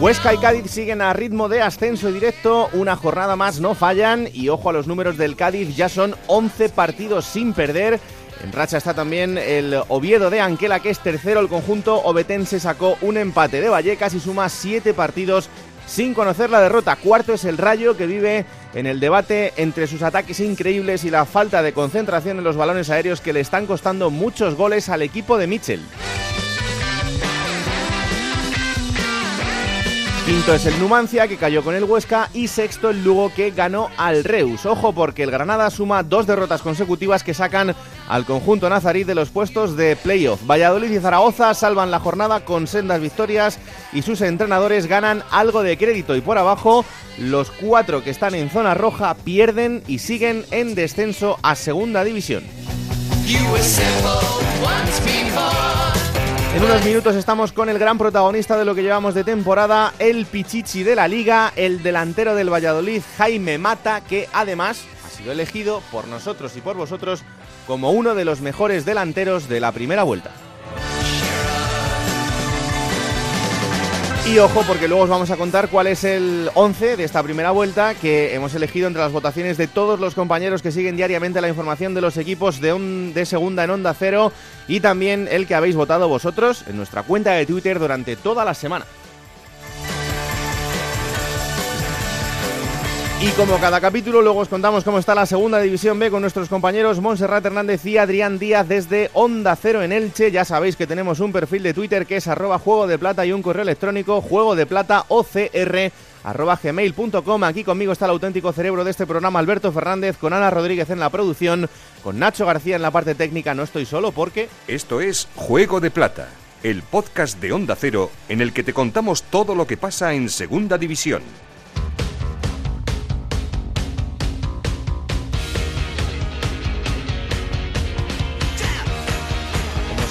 Huesca y Cádiz siguen a ritmo de ascenso directo, una jornada más no fallan y ojo a los números del Cádiz, ya son 11 partidos sin perder. En racha está también el Oviedo de Anquela, que es tercero. El conjunto obetense sacó un empate de Vallecas y suma 7 partidos sin conocer la derrota. Cuarto es el Rayo que vive en el debate entre sus ataques increíbles y la falta de concentración en los balones aéreos que le están costando muchos goles al equipo de Mitchell. Quinto es el Numancia, que cayó con el Huesca, y sexto el Lugo, que ganó al Reus. Ojo, porque el Granada suma dos derrotas consecutivas que sacan al conjunto nazarí de los puestos de playoff. Valladolid y Zaragoza salvan la jornada con sendas victorias y sus entrenadores ganan algo de crédito. Y por abajo, los cuatro que están en zona roja pierden y siguen en descenso a segunda división. En unos minutos estamos con el gran protagonista de lo que llevamos de temporada, el Pichichi de la Liga, el delantero del Valladolid, Jaime Mata, que además ha sido elegido por nosotros y por vosotros como uno de los mejores delanteros de la primera vuelta. Y ojo, porque luego os vamos a contar cuál es el 11 de esta primera vuelta que hemos elegido entre las votaciones de todos los compañeros que siguen diariamente la información de los equipos de, de segunda en Onda Cero y también el que habéis votado vosotros en nuestra cuenta de Twitter durante toda la semana. Y como cada capítulo, luego os contamos cómo está la segunda división B con nuestros compañeros Montserrat Hernández y Adrián Díaz desde Onda Cero en Elche. Ya sabéis que tenemos un perfil de Twitter que es arroba juego de plata y un correo electrónico juego de plata OCR. Aquí conmigo está el auténtico cerebro de este programa, Alberto Fernández, con Ana Rodríguez en la producción, con Nacho García en la parte técnica. No estoy solo porque... Esto es Juego de Plata, el podcast de Onda Cero en el que te contamos todo lo que pasa en Segunda División.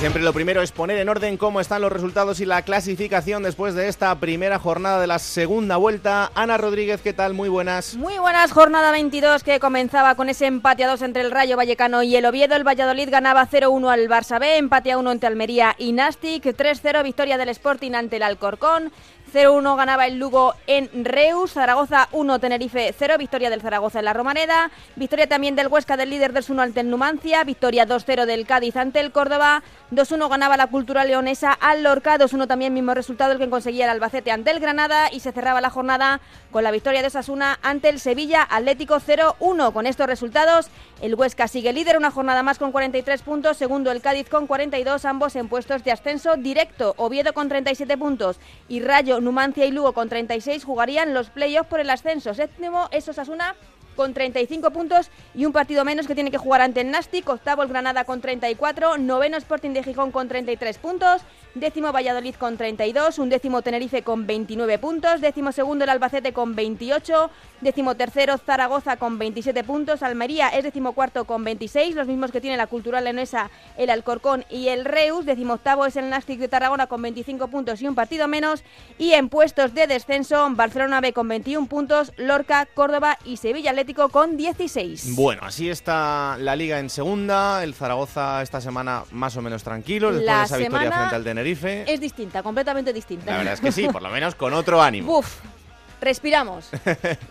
Siempre lo primero es poner en orden cómo están los resultados y la clasificación después de esta primera jornada de la segunda vuelta. Ana Rodríguez, ¿qué tal? Muy buenas. Muy buenas, jornada 22 que comenzaba con ese empate a 2 entre el Rayo Vallecano y el Oviedo. El Valladolid ganaba 0-1 al Barça B, empate a 1 entre Almería y Nastic, 3-0 victoria del Sporting ante el Alcorcón. 0-1 ganaba el Lugo en Reus, Zaragoza 1, Tenerife 0, victoria del Zaragoza en la Romaneda, victoria también del Huesca del líder del 1 ante el Numancia, victoria 2-0 del Cádiz ante el Córdoba, 2-1 ganaba la Cultura Leonesa al Lorca, 2-1 también mismo resultado el que conseguía el Albacete ante el Granada. Y se cerraba la jornada con la victoria de Sasuna ante el Sevilla Atlético 0-1. Con estos resultados, el Huesca sigue líder una jornada más con 43 puntos, segundo el Cádiz con 42, ambos en puestos de ascenso directo, Oviedo con 37 puntos y Rayo Numancia y Lugo con 36 jugarían los playoffs por el ascenso. Séptimo es Osasuna con 35 puntos y un partido menos que tiene que jugar ante el Nastic. Octavo el Granada con 34, noveno Sporting de Gijón con 33 puntos, décimo Valladolid con 32, un décimo Tenerife con 29 puntos, décimo segundo el Albacete con 28, décimo tercero Zaragoza con 27 puntos, Almería es décimo cuarto con 26, los mismos que tiene la Cultural Leonesa, el Alcorcón y el Reus, décimo octavo es el Nastic de Tarragona con 25 puntos y un partido menos, y en puestos de descenso Barcelona B con 21 puntos, Lorca, Córdoba y Sevilla Atlético con 16. Bueno, así está la liga en segunda. El Zaragoza esta semana más o menos tranquilo después La de esa victoria frente al Tenerife. Es distinta, completamente distinta. La verdad es que sí, por lo menos con otro ánimo. Uf, respiramos.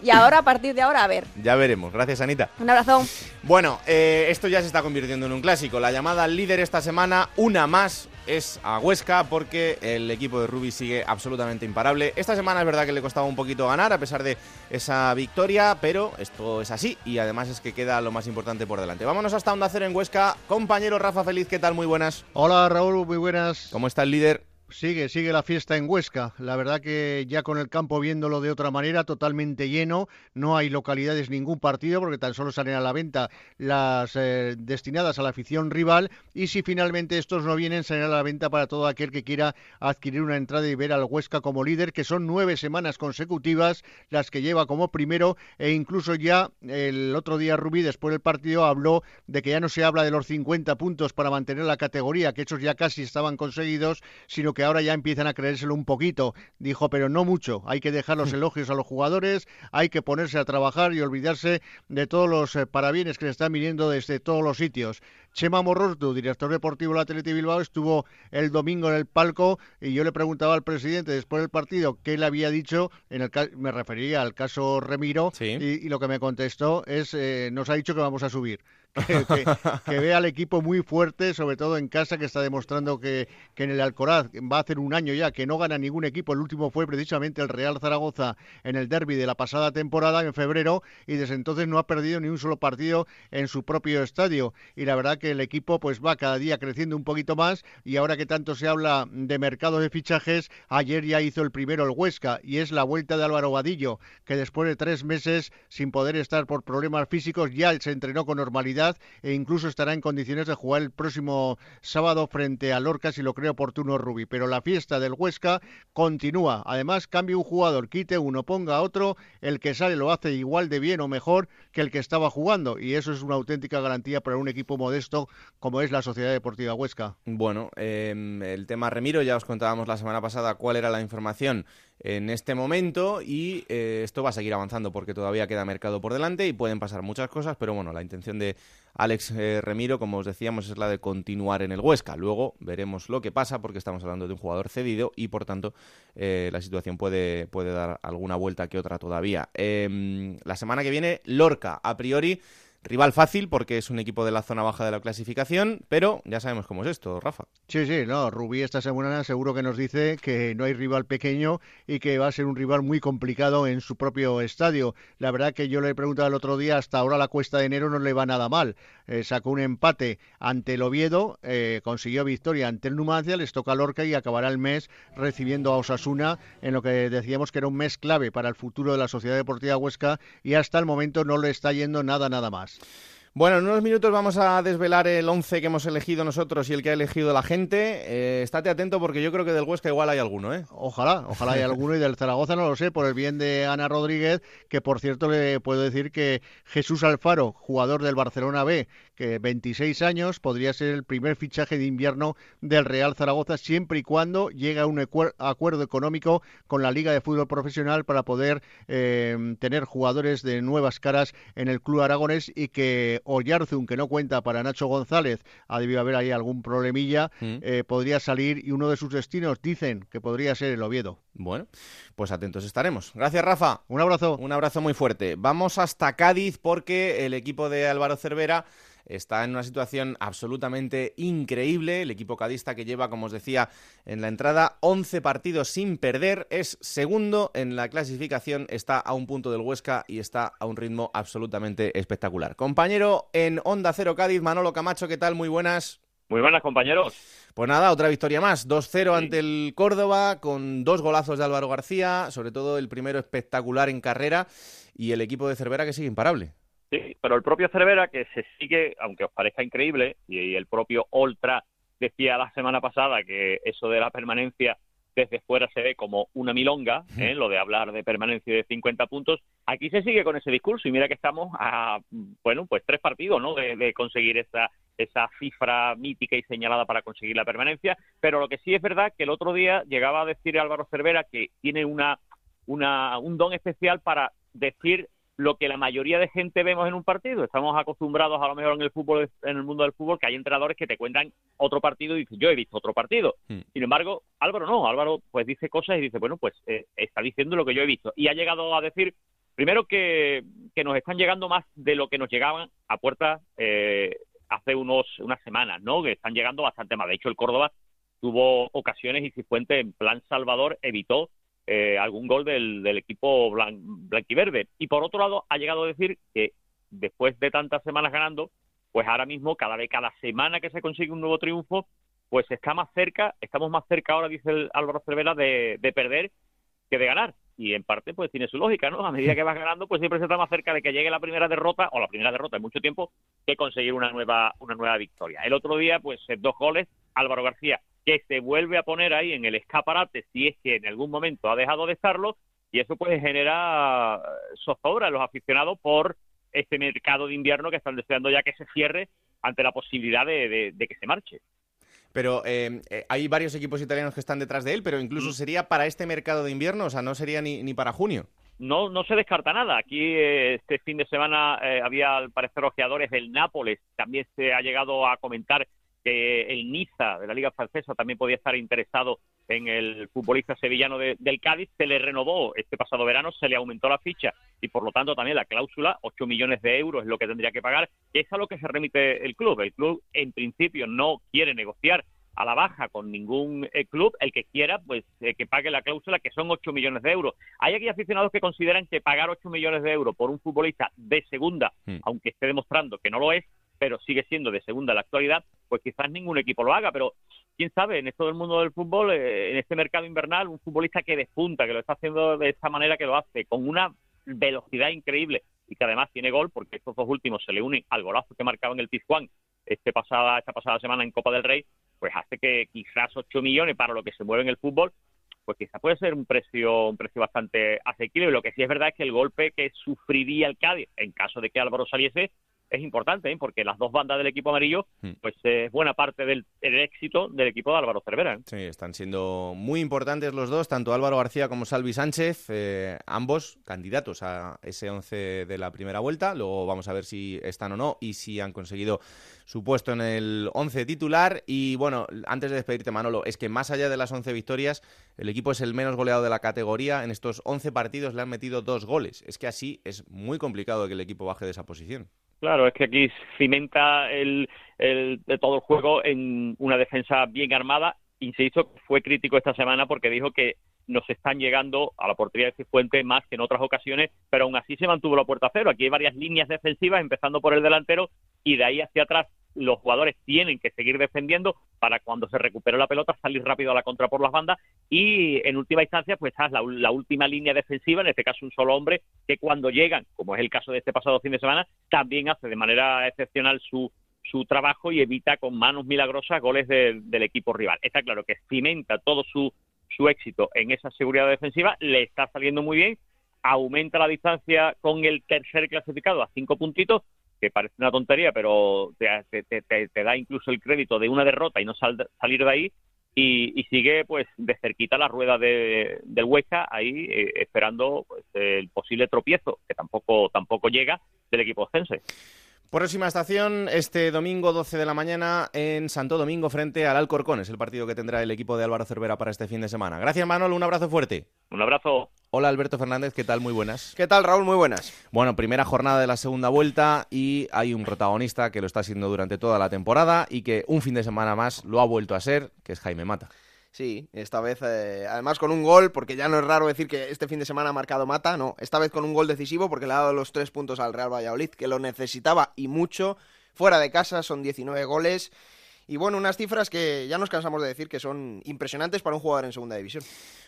y ahora, a partir de ahora, a ver. Ya veremos. Gracias, Anita. Un abrazo. Bueno, eh, esto ya se está convirtiendo en un clásico. La llamada líder esta semana, una más, es a Huesca porque el equipo de Rubi sigue absolutamente imparable. Esta semana es verdad que le costaba un poquito ganar a pesar de esa victoria, pero esto es así y además es que queda lo más importante por delante. Vámonos hasta Onda Cero en Huesca. Compañero Rafa Feliz, ¿qué tal? Muy buenas. Hola Raúl, muy buenas. ¿Cómo está el líder? Sigue, sigue la fiesta en Huesca. La verdad que ya con el campo viéndolo de otra manera, totalmente lleno. No hay localidades, ningún partido, porque tan solo salen a la venta las eh, destinadas a la afición rival. Y si finalmente estos no vienen, salen a la venta para todo aquel que quiera adquirir una entrada y ver al Huesca como líder, que son nueve semanas consecutivas las que lleva como primero. E incluso ya el otro día Rubí, después del partido, habló de que ya no se habla de los 50 puntos para mantener la categoría, que esos ya casi estaban conseguidos, sino que ahora ya empiezan a creérselo un poquito. Dijo, pero no mucho. Hay que dejar los elogios a los jugadores, hay que ponerse a trabajar y olvidarse de todos los eh, parabienes que le están viniendo desde todos los sitios. Chema Morroto, director deportivo de la Atleti Bilbao, estuvo el domingo en el palco y yo le preguntaba al presidente después del partido qué le había dicho, en el me refería al caso Remiro, y, lo que me contestó es, eh, nos ha dicho que vamos a subir. que, ve al equipo muy fuerte, sobre todo en casa, que está demostrando que, que, en el Alcoraz va a hacer un año ya que no gana ningún equipo. El último fue precisamente el Real Zaragoza en el derby de la pasada temporada, en febrero, y desde entonces no ha perdido ni un solo partido en su propio estadio. Y la verdad que el equipo pues va cada día creciendo un poquito más, y ahora que tanto se habla de mercado de fichajes, ayer ya hizo el primero el Huesca, y es la vuelta de Álvaro Vadillo, que después de tres meses sin poder estar por problemas físicos ya se entrenó con normalidad e incluso estará en condiciones de jugar el próximo sábado frente a Lorca si lo cree oportuno Rubi. Pero la fiesta del Huesca continúa. Además, cambia un jugador, quite uno, ponga otro, el que sale lo hace igual de bien o mejor que el que estaba jugando y eso es una auténtica garantía para un equipo modesto como es la Sociedad Deportiva Huesca. Bueno, em, el tema Remiro ya os contábamos la semana pasada cuál era la información en este momento y eh, esto va a seguir avanzando porque todavía queda mercado por delante y pueden pasar muchas cosas, pero bueno, la intención de Alex eh, Remiro, como os decíamos, es la de continuar en el Huesca. Luego veremos lo que pasa porque estamos hablando de un jugador cedido y por tanto eh, la situación puede, puede dar alguna vuelta que otra todavía. Em, la semana que viene, Lorca, a priori Rival fácil porque es un equipo de la zona baja de la clasificación, pero ya sabemos cómo es esto, Rafa. Sí, sí, no, Rubí esta semana seguro que nos dice que no hay rival pequeño y que va a ser un rival muy complicado en su propio estadio. La verdad que yo le he preguntado el otro día, hasta ahora la cuesta de enero no le va nada mal. Eh, sacó un empate ante el Oviedo, eh, consiguió victoria ante el Numancia, les toca Lorca y acabará el mes recibiendo a Osasuna en lo que decíamos que era un mes clave para el futuro de la Sociedad Deportiva Huesca y hasta el momento no le está yendo nada, nada más. Bueno, en unos minutos vamos a desvelar el 11 que hemos elegido nosotros y el que ha elegido la gente. Eh, estate atento porque yo creo que del Huesca igual hay alguno, ¿eh? Ojalá, ojalá hay alguno y del Zaragoza no lo sé, por el bien de Ana Rodríguez, que por cierto le puedo decir que Jesús Alfaro, jugador del Barcelona B, que 26 años, podría ser el primer fichaje de invierno del Real Zaragoza siempre y cuando llegue a un acuerdo económico con la Liga de Fútbol Profesional para poder eh, tener jugadores de nuevas caras en el club aragonés y que Oyarzun, que no cuenta para Nacho González, ha debido haber ahí algún problemilla, mm. eh, podría salir y uno de sus destinos dicen que podría ser el Oviedo. Bueno, pues atentos estaremos. Gracias, Rafa. Un abrazo. Un abrazo muy fuerte. Vamos hasta Cádiz porque el equipo de Álvaro Cervera está en una situación absolutamente increíble. El equipo cadista que lleva, como os decía en la entrada, 11 partidos sin perder, es segundo en la clasificación, está a un punto del Huesca y está a un ritmo absolutamente espectacular. Compañero en Onda Cero Cádiz, Manolo Camacho, ¿qué tal? Muy buenas. Muy buenas, compañeros. Pues nada, otra victoria más. 2-0 ante el Córdoba, con dos golazos de Álvaro García, sobre todo el primero espectacular en carrera, y el equipo de Cervera que sigue imparable. Sí, pero el propio Cervera, que se sigue, aunque os parezca increíble, y el propio Ultra decía la semana pasada que eso de la permanencia desde fuera se ve como una milonga, ¿eh? lo de hablar de permanencia de 50 puntos. Aquí se sigue con ese discurso y mira que estamos a, bueno, pues tres partidos, ¿no? De, conseguir esa, esa cifra mítica y señalada para conseguir la permanencia. Pero lo que sí es verdad que el otro día llegaba a decir Álvaro Cervera que tiene una, una, un don especial para decir lo que la mayoría de gente vemos en un partido. Estamos acostumbrados a lo mejor en el fútbol, en el mundo del fútbol, que hay entrenadores que te cuentan otro partido y dicen, yo he visto otro partido. Hmm. Sin embargo, Álvaro no, Álvaro pues dice cosas y dice, bueno, pues eh, está diciendo lo que yo he visto. Y ha llegado a decir, primero que, que nos están llegando más de lo que nos llegaban a puerta eh, hace unos unas semanas, ¿no? Que están llegando bastante más. De hecho, el Córdoba tuvo ocasiones y Cifuente en plan Salvador evitó eh, algún gol del, del equipo blan, blanquiverde. Y por otro lado, ha llegado a decir que después de tantas semanas ganando, pues ahora mismo, cada vez, cada semana que se consigue un nuevo triunfo, pues está más cerca, estamos más cerca ahora, dice el Álvaro Cervera, de, de perder que de ganar. Y en parte, pues tiene su lógica, ¿no? A medida que vas ganando, pues siempre se está más cerca de que llegue la primera derrota, o la primera derrota en mucho tiempo, que conseguir una nueva, una nueva victoria. El otro día, pues dos goles, Álvaro García, que se vuelve a poner ahí en el escaparate, si es que en algún momento ha dejado de estarlo, y eso pues genera zozobra en los aficionados por este mercado de invierno que están deseando ya que se cierre ante la posibilidad de, de que se marche. Pero eh, eh, hay varios equipos italianos que están detrás de él, pero incluso mm. sería para este mercado de invierno, o sea, no sería ni, ni para junio. No, no se descarta nada. Aquí eh, este fin de semana había al parecer ojeadores del Nápoles. También se ha llegado a comentar que el Niza de la Liga Francesa también podía estar interesado en el futbolista sevillano del Cádiz. Se le renovó este pasado verano, se le aumentó la ficha y por lo tanto también la cláusula, 8 millones de euros es lo que tendría que pagar, es a lo que se remite el club. El club en principio no quiere negociar a la baja con ningún eh, club, el que quiera, pues eh, que pague la cláusula, que son 8 millones de euros. Hay aquí aficionados que consideran que pagar 8 millones de euros por un futbolista de segunda, hmm. aunque esté demostrando que no lo es, pero sigue siendo de segunda en la actualidad, pues quizás ningún equipo lo haga, pero quién sabe, en esto del mundo del fútbol, eh, en este mercado invernal, un futbolista que despunta, que lo está haciendo de esta manera que lo hace, con una velocidad increíble y que además tiene gol, porque estos dos últimos se le unen al golazo que marcaba en el Pizjuán este pasada, esta pasada semana en Copa del Rey, pues hace que quizás 8 millones para lo que se mueve en el fútbol, pues quizás puede ser un precio un precio bastante asequible. Lo que sí es verdad es que el golpe que sufriría el Cádiz en caso de que Álvaro saliese es importante, ¿eh? porque las dos bandas del equipo amarillo, hmm. pues es buena parte del, éxito del equipo de Álvaro Cervera. ¿eh? Sí, están siendo muy importantes los dos, tanto Álvaro García como Salvi Sánchez, eh, ambos candidatos a ese 11 de la primera vuelta. Luego vamos a ver si están o no y si han conseguido su puesto en el 11 titular. Y bueno, antes de despedirte, Manolo, es que más allá de las 11 victorias, el equipo es el menos goleado de la categoría. En estos 11 partidos le han metido dos goles. Es que así es muy complicado que el equipo baje de esa posición. Claro, es que aquí cimenta el, el, de todo el juego en una defensa bien armada. Insisto, fue crítico esta semana porque dijo que nos están llegando a la portería de Cifuentes más que en otras ocasiones, pero aún así se mantuvo la puerta cero. Aquí hay varias líneas defensivas, empezando por el delantero, y de ahí hacia atrás los jugadores tienen que seguir defendiendo para cuando se recupere la pelota salir rápido a la contra por las bandas y en última instancia pues está la, la, última línea defensiva, en este caso un solo hombre, que cuando llegan, como es el caso de este pasado fin de semana, también hace de manera excepcional su, su trabajo y evita con manos milagrosas goles del equipo rival. Está claro que cimenta todo su, su éxito en esa seguridad defensiva, le está saliendo muy bien, aumenta la distancia con el tercer clasificado a cinco puntitos, que parece una tontería, pero te, te, da incluso el crédito de una derrota y no salir de ahí, y, sigue pues de cerquita la rueda de, del Huesca ahí eh, esperando pues, el posible tropiezo, que tampoco, tampoco llega del equipo cense. Próxima estación este domingo 12 de la mañana en Santo Domingo frente al Alcorcón. Es el partido que tendrá el equipo de Álvaro Cervera para este fin de semana. Gracias Manuel, un abrazo fuerte. Un abrazo. Hola Alberto Fernández, ¿qué tal? Muy buenas. ¿Qué tal Raúl? Muy buenas. Bueno, primera jornada de la segunda vuelta y hay un protagonista que lo está haciendo durante toda la temporada y que un fin de semana más lo ha vuelto a ser, que es Jaime Mata. Sí, esta vez eh, además con un gol, porque ya no es raro decir que este fin de semana ha marcado Mata, no, esta vez con un gol decisivo porque le ha dado los tres puntos al Real Valladolid, que lo necesitaba y mucho. Fuera de casa son 19 goles y bueno, unas cifras que ya nos cansamos de decir que son impresionantes para un jugador en segunda división.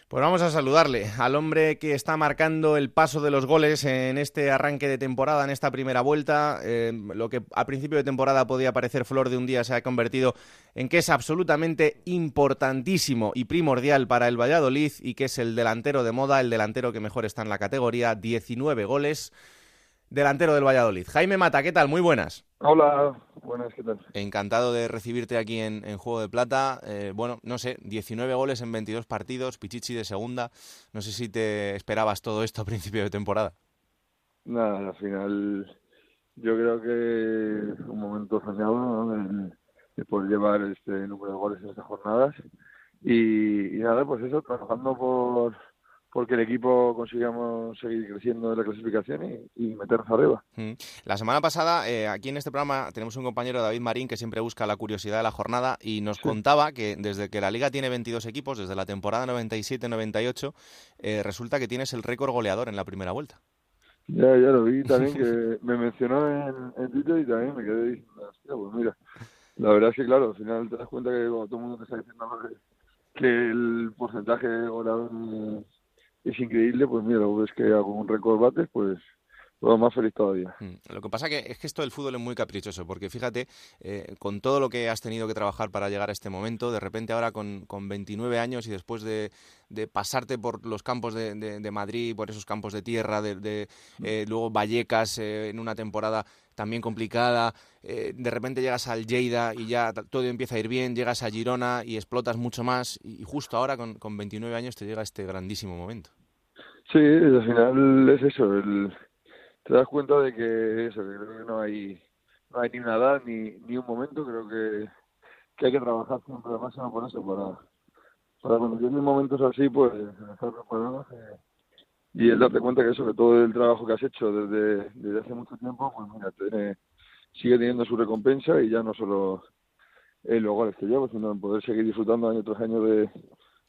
Pues vamos a saludarle al hombre que está marcando el paso de los goles en este arranque de temporada, en esta primera vuelta. Eh, lo que a principio de temporada podía parecer flor de un día se ha convertido en que es absolutamente importantísimo y primordial para el Valladolid y que es el delantero de moda, el delantero que mejor está en la categoría, 19 goles delantero del Valladolid. Jaime Mata, ¿qué tal? Muy buenas. Hola, buenas, ¿qué tal? Encantado de recibirte aquí en, Juego de Plata. Eh, bueno, no sé, 19 goles en 22 partidos, Pichichi de segunda. No sé si te esperabas todo esto a principio de temporada. Nada, al final yo creo que un momento soñado ¿no? de, poder llevar este número de goles en estas jornadas. y nada, pues eso, trabajando por porque el equipo consigamos seguir creciendo en la clasificación y, meternos arriba. Mm. La semana pasada, eh, aquí en este programa, tenemos un compañero, David Marín, que siempre busca la curiosidad de la jornada y nos contaba que desde que la Liga tiene 22 equipos, desde la temporada 97-98, eh, resulta que tienes el récord goleador en la primera vuelta. Ya, ya lo vi también, que me mencionó en, Twitter y también me quedé diciendo, hostia, pues mira, la verdad es que, claro, al final te das cuenta que todo el mundo te está diciendo que el porcentaje goleador es increíble, pues mira, ves que hago un récord bates, pues todo más feliz todavía. Mm, lo que pasa que es que esto del fútbol es muy caprichoso, porque fíjate, eh, con todo lo que has tenido que trabajar para llegar a este momento, de repente ahora con, con 29 años y después de, pasarte por los campos de, de, Madrid, por esos campos de tierra, de, eh, luego Vallecas eh, en una temporada también complicada, de repente llegas al Lleida y ya todo empieza a ir bien, llegas a Girona y explotas mucho más y, justo ahora con, con 29 años te llega este grandísimo momento. Sí, al final es eso, el te das cuenta de que eso, que creo que no hay, no hay ni una edad ni, ni un momento, creo que, que hay que trabajar siempre al máximo por eso, para, para cuando tienes momentos así, pues estar preparado eh, y el darte cuenta que eso, que todo el trabajo que has hecho desde, desde hace mucho tiempo, pues mira, tiene, sigue teniendo su recompensa y ya no solo en los goles que llevo, sino en poder seguir disfrutando año tras año de,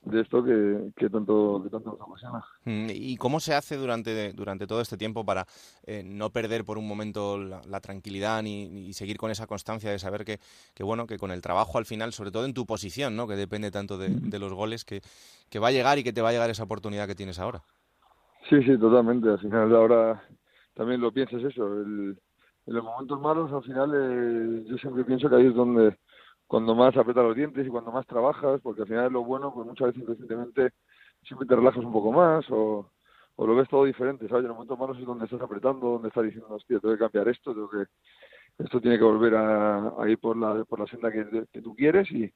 de esto que, que tanto que tanto nos apasiona. Mm, ¿Y cómo se hace durante, durante todo este tiempo para eh, no perder por un momento la, tranquilidad ni, seguir con esa constancia de saber que, que, bueno que con el trabajo al final, sobre todo en tu posición, ¿no? que depende tanto de, de los goles, que, que, va a llegar y que te va a llegar esa oportunidad que tienes ahora? Sí, sí, totalmente. Al final ahora también lo piensas eso. El, en los momentos malos, al final eh, yo siempre pienso que ahí es donde cuando más apretas los dientes y cuando más trabajas, porque al final lo bueno, pues muchas veces recientemente siempre te relajas un poco más o, o lo ves todo diferente, ¿sabes? En los momentos malos es donde estás apretando, donde estás diciendo, hostia, tengo que cambiar esto, tengo que esto tiene que volver a, ir por la, por la senda que, tú quieres y,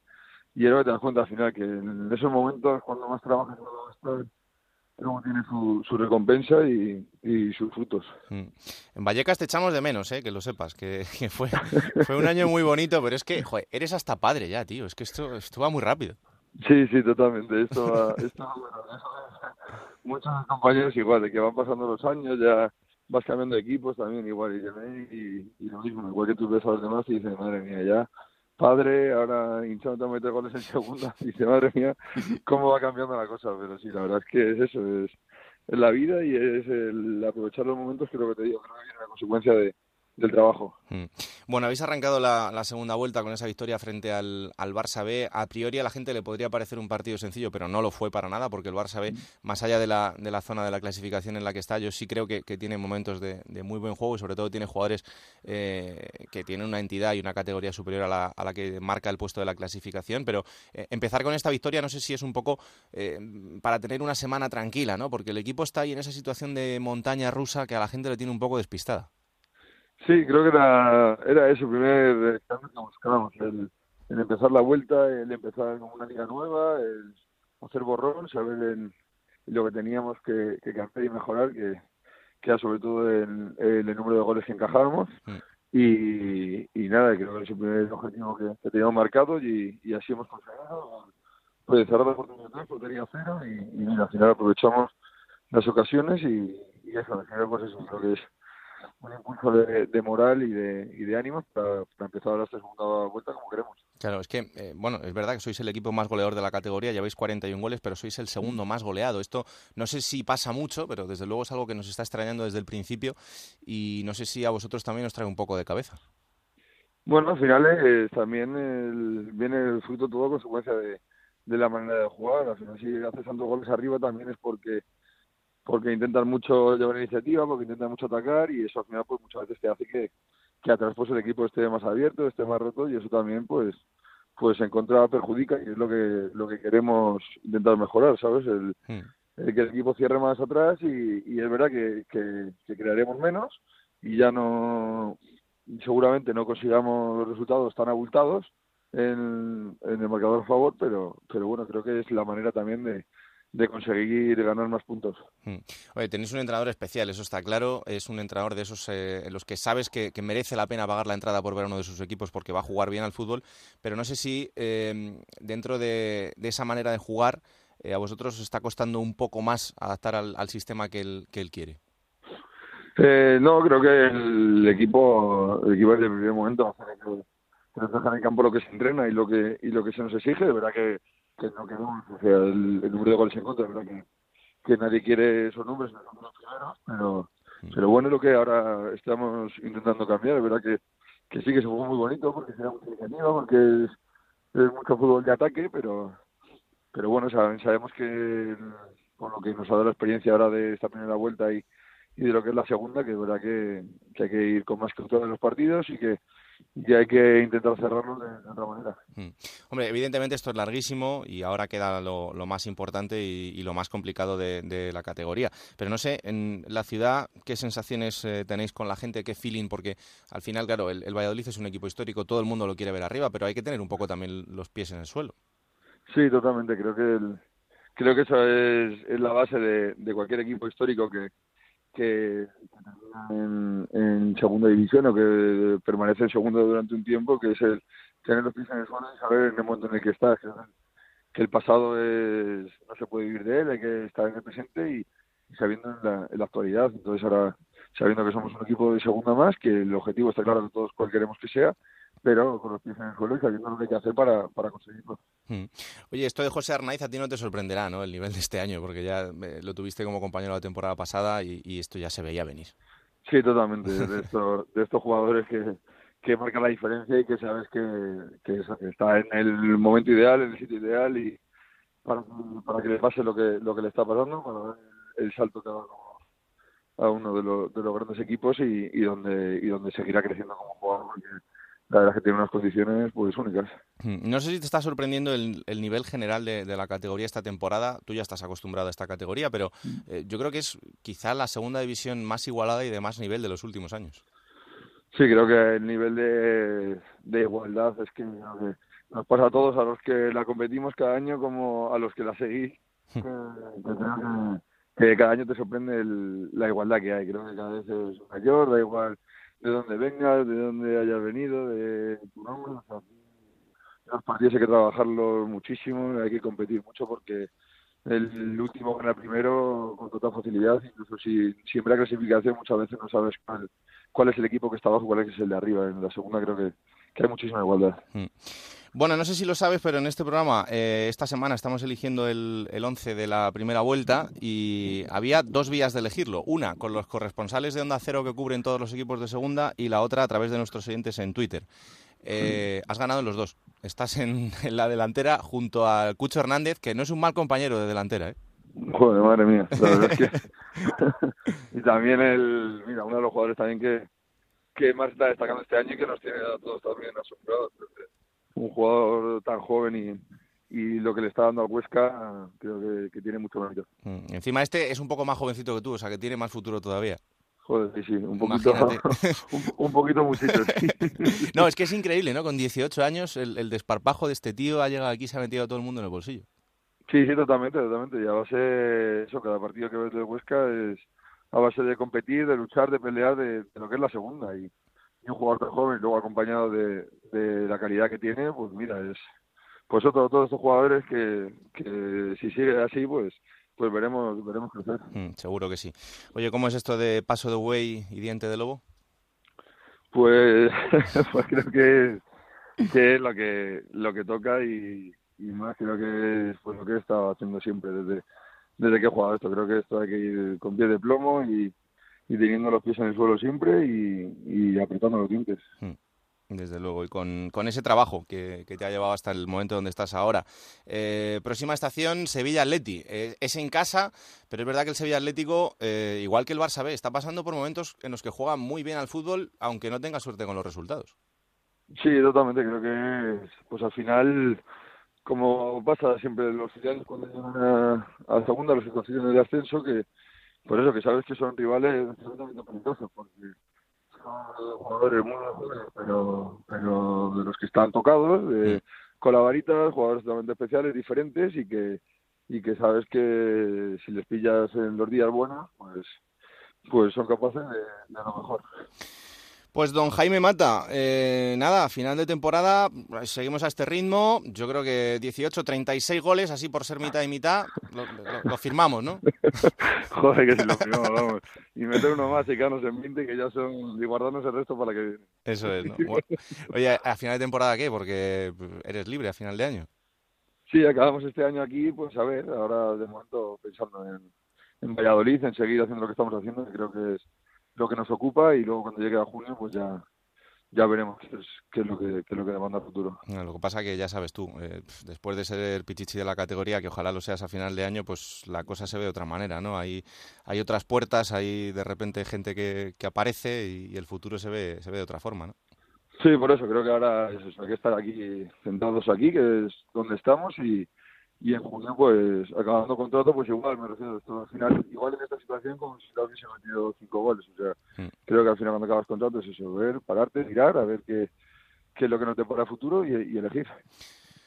y ahora te das cuenta al final que en esos momentos cuando más trabajas, cuando más luego tiene su, su recompensa y, y, sus frutos. Mm. En Vallecas te echamos de menos, ¿eh? que lo sepas, que, fue, fue un año muy bonito, pero es que, joder, eres hasta padre ya, tío, es que esto, esto va muy rápido. Sí, sí, totalmente, esto va, esto, muchos compañeros igual, de que van pasando los años, ya vas cambiando de equipos también igual, y, y, y, lo mismo, igual que tú ves a los demás y dices, madre mía, ya padre, ahora hinchando a meter goles en segunda, y dice, madre mía, cómo va cambiando la cosa, pero sí, la verdad es que es eso, es, la vida y es el aprovechar los momentos que lo que te digo, creo que es una consecuencia de, del trabajo. Mm. Bueno, habéis arrancado la, segunda vuelta con esa victoria frente al, al, Barça B. A priori a la gente le podría parecer un partido sencillo, pero no lo fue para nada, porque el Barça B, mm. más allá de la, de la zona de la clasificación en la que está, yo sí creo que, tiene momentos de, muy buen juego y sobre todo tiene jugadores eh, que tienen una entidad y una categoría superior a la, a la que marca el puesto de la clasificación. Pero eh, empezar con esta victoria no sé si es un poco eh, para tener una semana tranquila, ¿no? Porque el equipo está ahí en esa situación de montaña rusa que a la gente le tiene un poco despistada. Sí, creo que era, era ese primer cambio que buscábamos, el, empezar la vuelta, el empezar con una liga nueva, el hacer borrón, saber lo que teníamos que, que cambiar y mejorar, que, que era sobre todo el, el, número de goles que encajábamos. Mm. Y, y nada, creo que es el primer objetivo que, teníamos marcado y, y así hemos conseguido. Pues cerrar la oportunidad, portería cero y, y al final aprovechamos las ocasiones y, y eso, al final pues eso creo que es un impulso de, moral y de, y de ánimos para, empezar ahora esta segunda vuelta como queremos. Claro, es que, eh, bueno, es verdad que sois el equipo más goleador de la categoría, lleváis 41 goles, pero sois el segundo más goleado. Esto no sé si pasa mucho, pero desde luego es algo que nos está extrañando desde el principio y no sé si a vosotros también os trae un poco de cabeza. Bueno, al final eh, también viene el fruto todo consecuencia de, de la manera de jugar. Al final, si haces tantos goles arriba también es porque porque intentan mucho llevar iniciativa, porque intentan mucho atacar y eso al final pues muchas veces te hace que, que atrás pues el equipo esté más abierto, esté más roto y eso también pues pues en contra perjudica y es lo que lo que queremos intentar mejorar, ¿sabes? El, hmm. que el equipo cierre más atrás y, y es verdad que, que, crearemos menos y ya no seguramente no consigamos resultados tan abultados en, en el marcador a favor, pero pero bueno, creo que es la manera también de, de conseguir ganar más puntos. Hmm. Oye, tenéis un entrenador especial, eso está claro. Es un entrenador de esos eh, los que sabes que, merece la pena pagar la entrada por ver a uno de sus equipos porque va a jugar bien al fútbol. Pero no sé si em, dentro de, esa manera de jugar eh, a vosotros os está costando un poco más adaptar al, sistema que él, que él quiere. Eh, no, creo que el equipo, el equipo desde el primer momento va a hacer que, en el campo lo que se entrena y lo que y lo que se nos exige. De verdad que que no quedamos, o sea, el, número de goles en contra, verdad que, que nadie quiere esos números, nosotros los primeros, pero, mm. pero bueno, lo que ahora estamos intentando cambiar, es verdad que, que sí que se juega muy bonito porque será mucha iniciativa, porque es, es mucho fútbol de ataque, pero pero bueno, sabemos que con lo que nos ha dado la experiencia ahora de esta primera vuelta y, y de lo que es la segunda, que es verdad que, hay que ir con más control en los partidos y que, hay que intentar cerrarlo de, otra manera. Hmm. Hombre, evidentemente esto es larguísimo y ahora queda lo, más importante y, lo más complicado de, la categoría. Pero no sé, en la ciudad, ¿qué sensaciones eh, tenéis con la gente? ¿Qué feeling? Porque al final, claro, el, el Valladolid es un equipo histórico, todo el mundo lo quiere ver arriba, pero hay que tener un poco también los pies en el suelo. Sí, totalmente. Creo que creo que eso es, es la base de, de, cualquier equipo histórico que, que en, en, segunda división o que permanece en segundo durante un tiempo, que es el tener los pies en el suelo y saber en el momento en el que estás. Que el pasado es, no se puede vivir de él, hay que estar en el presente y, sabiendo en la, en la, actualidad. Entonces ahora, sabiendo que somos un equipo de segunda más, que el objetivo está claro que todos cual queremos que sea, pero con los pies en el suelo y sabiendo lo que hay que hacer para, para conseguirlo. Hmm. Oye, esto de José Arnaiz a ti no te sorprenderá, ¿no? El nivel de este año, porque ya eh, lo tuviste como compañero la temporada pasada y, esto ya se veía venir. Sí, totalmente. De, de estos jugadores que, que marcan la diferencia y que sabes que, que, está en el momento ideal, en el sitio ideal y para, para que le pase lo que, lo que le está pasando, para ver el salto que ha dado a uno de, los, de los grandes equipos y, y donde y donde seguirá creciendo como jugador porque la verdad es que tiene unas condiciones pues únicas. Hmm. No sé si te está sorprendiendo el, nivel general de, la categoría esta temporada. Tú ya estás acostumbrado a esta categoría, pero hmm. eh, yo creo que es quizá la segunda división más igualada y de más nivel de los últimos años. Sí, creo que el nivel de, igualdad es que, nos pasa a todos, a los que la competimos cada año como a los que la seguís. Hmm. que, cada año te sorprende la igualdad que hay. Creo que cada vez es mayor, da igual de dónde vengas, de dónde hayas venido, de tu nombre. los partidos hay que trabajarlos muchísimo, hay que competir mucho porque el último gana primero con total facilidad, incluso si siempre hay clasificación muchas veces no sabes cuál, cuál es el equipo que está abajo, cuál es el de arriba. En la segunda creo que, hay muchísima igualdad. Mm. Bueno, no sé si lo sabes, pero en este programa eh, esta semana estamos eligiendo el, el 11 de la primera vuelta y había dos vías de elegirlo. Una con los corresponsales de Onda Cero que cubren todos los equipos de segunda y la otra a través de nuestros oyentes en Twitter. Eh, has ganado en los dos. Estás en, la delantera junto a Cucho Hernández, que no es un mal compañero de delantera. ¿eh? Joder, madre mía. y también el, mira, uno de los jugadores también que, que más está destacando este año y que nos tiene a todos también asombrados un jugador tan joven y, y lo que le está dando al Huesca creo que, tiene mucho mérito. Mm, encima este es un poco más jovencito que tú, o sea que tiene más futuro todavía. Joder, sí, sí, un poquito, un, poquito muchito, no, es que es increíble, ¿no? Con 18 años el, desparpajo de este tío ha llegado aquí y se ha metido a todo el mundo en el bolsillo. Sí, sí, totalmente, totalmente. Y a base, eso, cada partido que ves de Huesca es a base de competir, de luchar, de pelear, de, de lo que es la segunda. Y, y un jugador tan joven, luego acompañado de, de la calidad que tiene, pues mira, es pues otro, todos estos jugadores que, que si sigue así, pues pues veremos veremos crecer. Mm, seguro que sí. Oye, ¿cómo es esto de paso de buey y diente de lobo? Pues, pues creo que, que es lo que lo que toca y, y más creo que es pues, lo que he estado haciendo siempre desde desde que he jugado esto. Creo que esto hay que ir con pie de plomo y, y teniendo los pies en el suelo siempre y, y apretando los dientes. Mm, desde luego, y con, con ese trabajo que, que, te ha llevado hasta el momento donde estás ahora. Eh, próxima estación, Sevilla Atleti. Eh, es en casa, pero es verdad que el Sevilla Atlético, eh, igual que el Barça B, está pasando por momentos en los que juega muy bien al fútbol, aunque no tenga suerte con los resultados. Sí, totalmente. Creo que pues al final, como pasa siempre los filiales cuando llegan a, a la segunda, los situaciones de ascenso, que por eso que sabes que son rivales absolutamente peligrosos, porque son jugadores muy jóvenes, pero, pero de los que están tocados, de, con la varita, jugadores totalmente especiales, diferentes y que y que sabes que si les pillas en los días buenos, pues pues son capaces de, de lo mejor. Pues don Jaime Mata, eh, nada, final de temporada, seguimos a este ritmo, yo creo que 18, 36 goles, así por ser mitad y mitad, lo, firmamos, ¿no? Joder, que si lo firmamos, vamos. Y meter uno más y quedarnos en 20, que ya son, y guardarnos el resto para que viene. Eso es, ¿no? oye, ¿a final de temporada qué? Porque eres libre a final de año. Sí, acabamos este año aquí, pues a ver, ahora de momento pensando en, en Valladolid, en seguir haciendo lo que estamos haciendo, que creo que es lo que nos ocupa y luego cuando llegue a junio pues ya ya veremos qué es, lo que, qué es lo que demanda el futuro. lo que pasa que ya sabes tú, eh, después de ser el pichichi de la categoría, que ojalá lo seas a final de año, pues la cosa se ve de otra manera, ¿no? Hay, hay otras puertas, hay de repente gente que, que aparece y, el futuro se ve, se ve de otra forma, ¿no? Sí, por eso creo que ahora es eso, hay que estar aquí, sentados aquí, que es donde estamos y y en junio pues acabando contrato pues igual me refiero esto al final igual en esta situación como si te hubiese metido cinco goles o sea mm. creo que al final cuando acabas contrato es eso ver pararte mirar a ver qué, qué es lo que nos depara futuro y, y elegir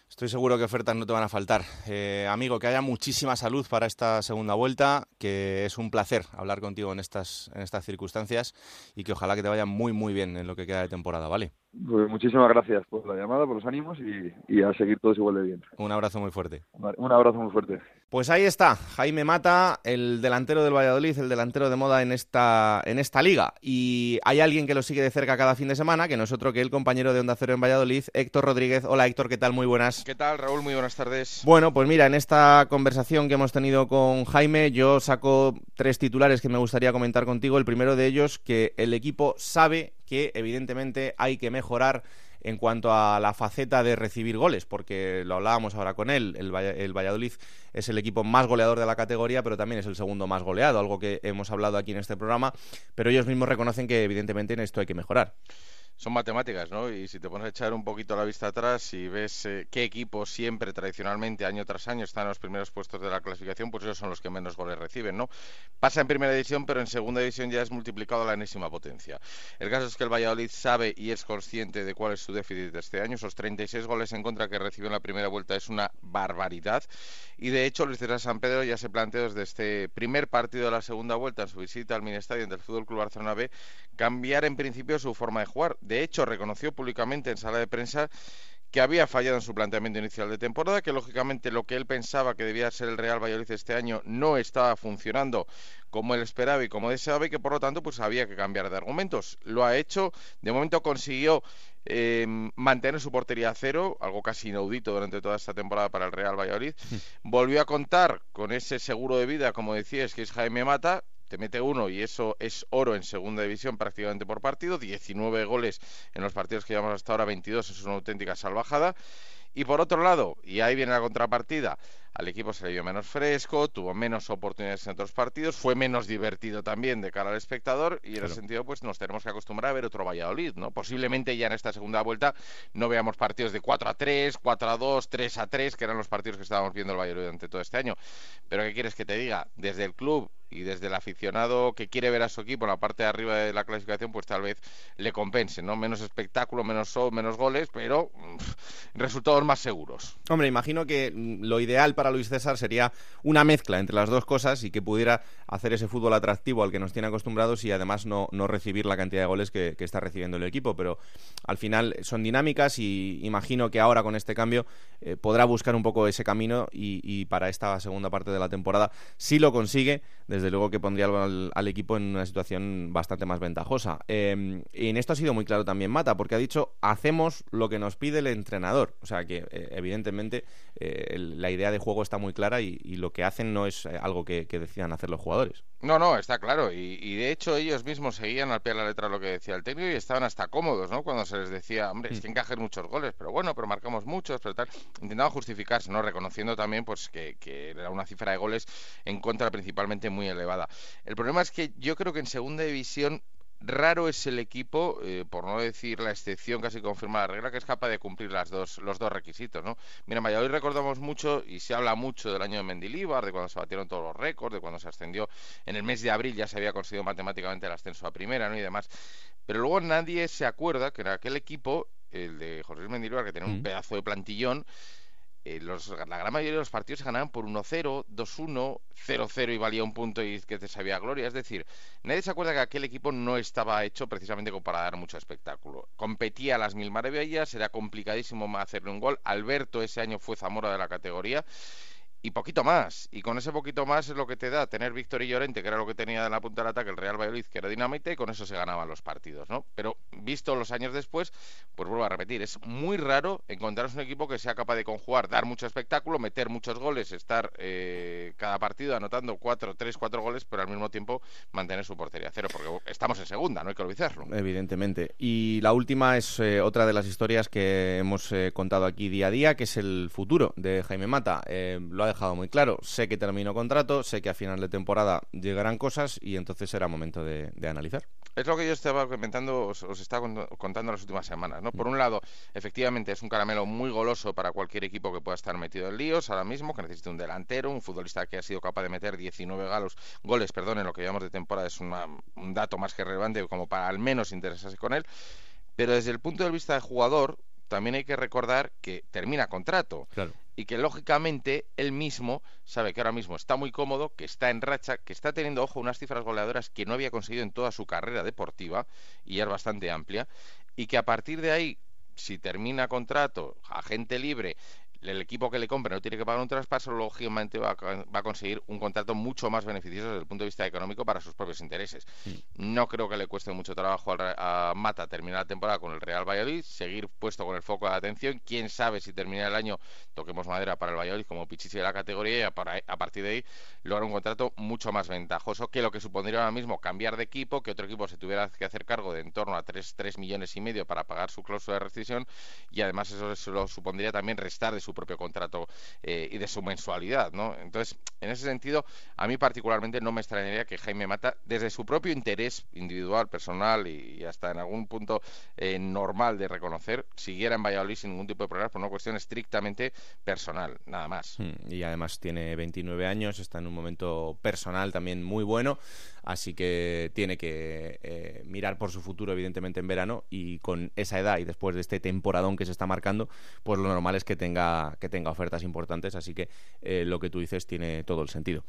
Estoy seguro que ofertas no te van a faltar. Eh, amigo, que haya muchísima salud para esta segunda vuelta, que es un placer hablar contigo en estas, en estas circunstancias y que ojalá que te vaya muy, muy bien en lo que queda de temporada, ¿vale? Pues muchísimas gracias por la llamada, por los ánimos y, a seguir todos igual de bien. Un abrazo muy fuerte. Un abrazo muy fuerte. Pues ahí está, Jaime Mata, el delantero del Valladolid, el delantero de moda en esta, en esta liga. Y hay alguien que lo sigue de cerca cada fin de semana, que no es otro que el compañero de Onda Cero en Valladolid, Héctor Rodríguez. Hola Héctor, ¿qué tal? Muy buenas. ¿Qué tal, Raúl? Muy buenas tardes. Bueno, pues mira, en esta conversación que hemos tenido con Jaime, yo saco tres titulares que me gustaría comentar contigo. El primero de ellos, que el equipo sabe que evidentemente hay que mejorar en cuanto a la faceta de recibir goles, porque lo hablábamos ahora con él, el, Valladolid es el equipo más goleador de la categoría, pero también es el segundo más goleado, algo que hemos hablado aquí en este programa, pero ellos mismos reconocen que evidentemente en esto hay que mejorar son matemáticas, ¿no? Y si te pones a echar un poquito la vista atrás y ves eh, qué equipos siempre, tradicionalmente, año tras año, están en los primeros puestos de la clasificación, pues ellos son los que menos goles reciben, ¿no? Pasa en primera división, pero en segunda división ya es multiplicado a la enésima potencia. El caso es que el Valladolid sabe y es consciente de cuál es su déficit de este año. Esos 36 goles en contra que recibió en la primera vuelta es una barbaridad. Y de hecho, Luis César San Pedro ya se planteó desde este primer partido de la segunda vuelta en su visita al Minestadio del Fútbol Club Barcelona B cambiar en principio su forma de jugar. De hecho, reconoció públicamente en sala de prensa que había fallado en su planteamiento inicial de temporada, que lógicamente lo que él pensaba que debía ser el Real Valladolid este año no estaba funcionando como él esperaba y como deseaba y que por lo tanto pues había que cambiar de argumentos. Lo ha hecho, de momento consiguió eh, mantener su portería a cero, algo casi inaudito durante toda esta temporada para el Real Valladolid. Volvió a contar con ese seguro de vida, como decías, que es Jaime Mata, te mete uno y eso es oro en segunda división prácticamente por partido, 19 goles en los partidos que llevamos hasta ahora, 22, eso es una auténtica salvajada. Y por otro lado, y ahí viene la contrapartida, al equipo se le dio menos fresco, tuvo menos oportunidades en otros partidos, fue menos divertido también de cara al espectador y en ese sentido pues nos tenemos que acostumbrar a ver otro Valladolid, ¿no? Posiblemente ya en esta segunda vuelta no veamos partidos de 4 a 3, 4 a 2, 3 a 3, que eran los partidos que estábamos viendo el Valladolid durante todo este año. Pero ¿qué quieres que te diga? Desde el club y desde el aficionado que quiere ver a su equipo en la parte de arriba de la clasificación, pues tal vez le compense, ¿no? Menos espectáculo, menos show, menos goles, pero resultados más seguros. Hombre, imagino que lo ideal para Luis César sería una mezcla entre las dos cosas y que pudiera hacer ese fútbol atractivo al que nos tiene acostumbrados y además no, no recibir la cantidad de goles que, está recibiendo el equipo. Pero al final son dinámicas y imagino que ahora con este cambio eh, podrá buscar un poco ese camino y, para esta segunda parte de la temporada, si lo consigue, desde luego que pondría al, equipo en una situación bastante más ventajosa. Em, y en esto ha sido muy claro también Mata, porque ha dicho hacemos lo que nos pide el entrenador. O sea que eh, evidentemente eh, la idea de juego está muy clara y, lo que hacen no es eh, algo que, decidan hacer los jugadores. No, no, está claro. Y, de hecho ellos mismos seguían al pie de la letra lo que decía el técnico y estaban hasta cómodos, ¿no? Cuando se les decía, hombre, es que mm. encajen muchos goles, pero bueno, pero marcamos muchos, pero tal. Intentaban justificarse, ¿no? Reconociendo también pues que, que era una cifra de goles en contra principalmente muy elevada. El problema es que yo creo que en segunda división raro es el equipo, eh, por no decir la excepción casi confirmada la regla, que es capaz de cumplir las dos, los dos requisitos, ¿no? Mira, hoy recordamos mucho y se habla mucho del año de Mendilibar, de cuando se batieron todos los récords, de cuando se ascendió en el mes de abril ya se había conseguido matemáticamente el ascenso a primera, ¿no? Y demás. Pero luego nadie se acuerda que en aquel equipo, el de José Luis Mendilibar, que tenía un pedazo de plantillón, eh, la gran mayoría de los partidos se ganaban por 1-0, 2-1, 0-0 y valía un punto y que te sabía gloria. Es decir, nadie se acuerda que aquel equipo no estaba hecho precisamente para dar mucho espectáculo. Competía a las mil maravillas, era complicadísimo hacerle un gol. Alberto ese año fue Zamora de la categoría y poquito más. Y con ese poquito más es lo que te da tener Víctor y Llorente, que era lo que tenía en la punta del ataque el Real Valladolid, que era dinamite, y con eso se ganaban los partidos, ¿no? Pero visto los años después, pues vuelvo a repetir, es muy raro encontrar un equipo que sea capaz de conjugar, dar mucho espectáculo, meter muchos goles, estar eh, cada partido anotando cuatro, tres, cuatro goles, pero al mismo tiempo mantener su portería cero, porque estamos en segunda, no hay que olvidarlo. Evidentemente. Y la última es eh, otra de las historias que hemos eh, contado aquí día a día, que es el futuro de Jaime Mata. lo ha dejado muy claro. Sé que terminó contrato, sé que a final de temporada llegarán cosas y entonces será momento de, analizar. Es lo que yo estaba comentando, os, estaba contando las últimas semanas. ¿no? Por un lado, efectivamente es un caramelo muy goloso para cualquier equipo que pueda estar metido en líos ahora mismo, que necesite un delantero, un futbolista que ha sido capaz de meter 19 galos, goles perdón, en lo que llevamos de temporada. Es un dato más que relevante como para al menos interesarse con él. Pero desde el punto de vista del jugador, también hay que recordar que termina contrato. Claro y que lógicamente él mismo sabe que ahora mismo está muy cómodo, que está en racha, que está teniendo, ojo, unas cifras goleadoras que no había conseguido en toda su carrera deportiva y es bastante amplia, y que a partir de ahí, si termina contrato, agente libre, el equipo que le compre no tiene que pagar un traspaso, lógicamente va a, conseguir un contrato mucho más beneficioso desde el punto de vista económico para sus propios intereses. No creo que le cueste mucho trabajo a, Mata terminar la temporada con el Real Valladolid, seguir puesto con el foco de atención. Quién sabe si termina el año, toquemos madera para el Valladolid como pichichi de la categoría y a, partir de ahí lograr un contrato mucho más ventajoso que lo que supondría ahora mismo cambiar de equipo, que otro equipo se tuviera que hacer cargo de en torno a 3, 3 millones y medio para pagar su cláusula de rescisión y además eso, eso lo supondría también restar de su propio contrato eh, y de su mensualidad, ¿no? Entonces, en ese sentido, a mí particularmente no me extrañaría que Jaime Mata, desde su propio interés individual, personal y, hasta en algún punto eh, normal de reconocer, siguiera en Valladolid sin ningún tipo de problema por una cuestión estrictamente personal, nada más. Hmm, y además tiene 29 años, está en un momento personal también muy bueno, así que tiene que eh, mirar por su futuro, evidentemente, en verano y con esa edad y después de este temporadón que se está marcando, pues lo normal es que tenga, que tenga ofertas importantes, así que eh, lo que tú dices tiene todo el sentido.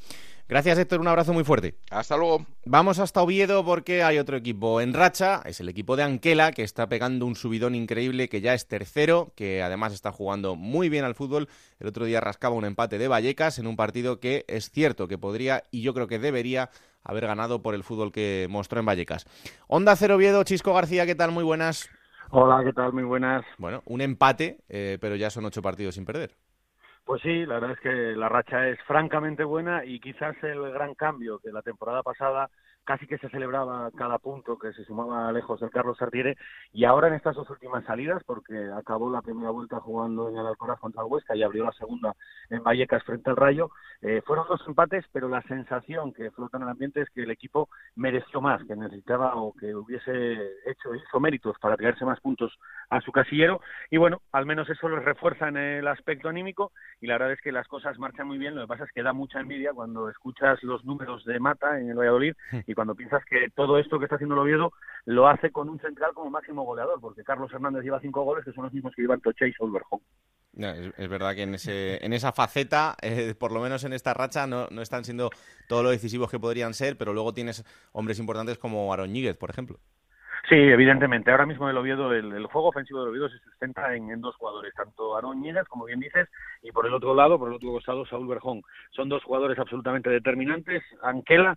Gracias, Héctor, un abrazo muy fuerte. Hasta luego. Vamos hasta Oviedo porque hay otro equipo en racha, es el equipo de Anquela, que está pegando un subidón increíble, que ya es tercero, que además está jugando muy bien al fútbol. El otro día rascaba un empate de Vallecas en un partido que es cierto que podría y yo creo que debería haber ganado por el fútbol que mostró en Vallecas. Onda Cero Oviedo, Chisco García, ¿qué tal? Muy buenas. Hola, ¿qué tal? Muy buenas. Bueno, un empate, eh, pero ya son ocho partidos sin perder. Pues sí, la verdad es que la racha es francamente buena y quizás el gran cambio que la temporada pasada casi que se celebraba cada punto que se sumaba lejos del Carlos Sartiere y ahora en estas dos últimas salidas, porque acabó la primera vuelta jugando en el Alcoraz contra el Huesca y abrió la segunda en Vallecas frente al Rayo, eh, fueron dos empates, pero la sensación que flota en el ambiente es que el equipo mereció más, que necesitaba o que hubiese hecho, hizo méritos para traerse más puntos a su casillero. Y bueno, al menos eso les refuerza en el aspecto anímico y la verdad es que las cosas marchan muy bien, lo que pasa es que da mucha envidia cuando escuchas los números de Mata en el Valladolid y cuando piensas que todo esto que está haciendo el Oviedo lo hace con un central como máximo goleador, porque Carlos Hernández lleva cinco goles, que son los mismos que llevan Toche y Solverhome. es, verdad que en, ese, en esa faceta, eh, por lo menos en esta racha, no, no están siendo todos lo decisivos que podrían ser, pero luego tienes hombres importantes como Aroñíguez, por ejemplo. Sí, evidentemente. Ahora mismo el Oviedo, el, juego ofensivo del Oviedo se sustenta en, dos jugadores, tanto Aaron como bien dices, y por el otro lado, por el otro costado, Saúl Berjón. Son dos jugadores absolutamente determinantes. Anquela,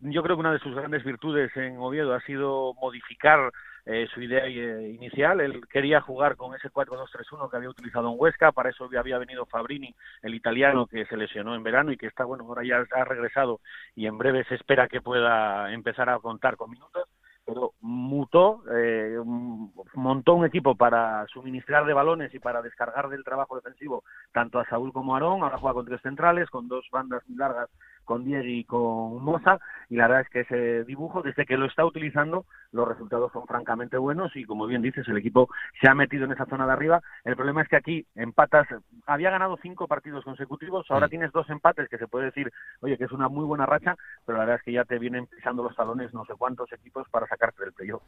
yo creo que una de sus grandes virtudes en Oviedo ha sido modificar eh, su idea eh, inicial. Él quería jugar con ese 4-2-3-1 que había utilizado en Huesca, para eso había venido Fabrini, el italiano que se lesionó en verano y que está, bueno, ahora ya ha regresado y en breve se espera que pueda empezar a contar con minutos pero mutó, eh, montó un equipo para suministrar de balones y para descargar del trabajo defensivo tanto a Saúl como a Aarón, ahora juega con tres centrales, con dos bandas muy largas con Diego y con Moza y la verdad es que ese dibujo desde que lo está utilizando los resultados son francamente buenos y como bien dices el equipo se ha metido en esa zona de arriba. El problema es que aquí empatas había ganado cinco partidos consecutivos ahora tienes dos empates que se puede decir oye que es una muy buena racha pero la verdad es que ya te vienen pisando los talones no sé cuántos equipos para sacarte del playoff.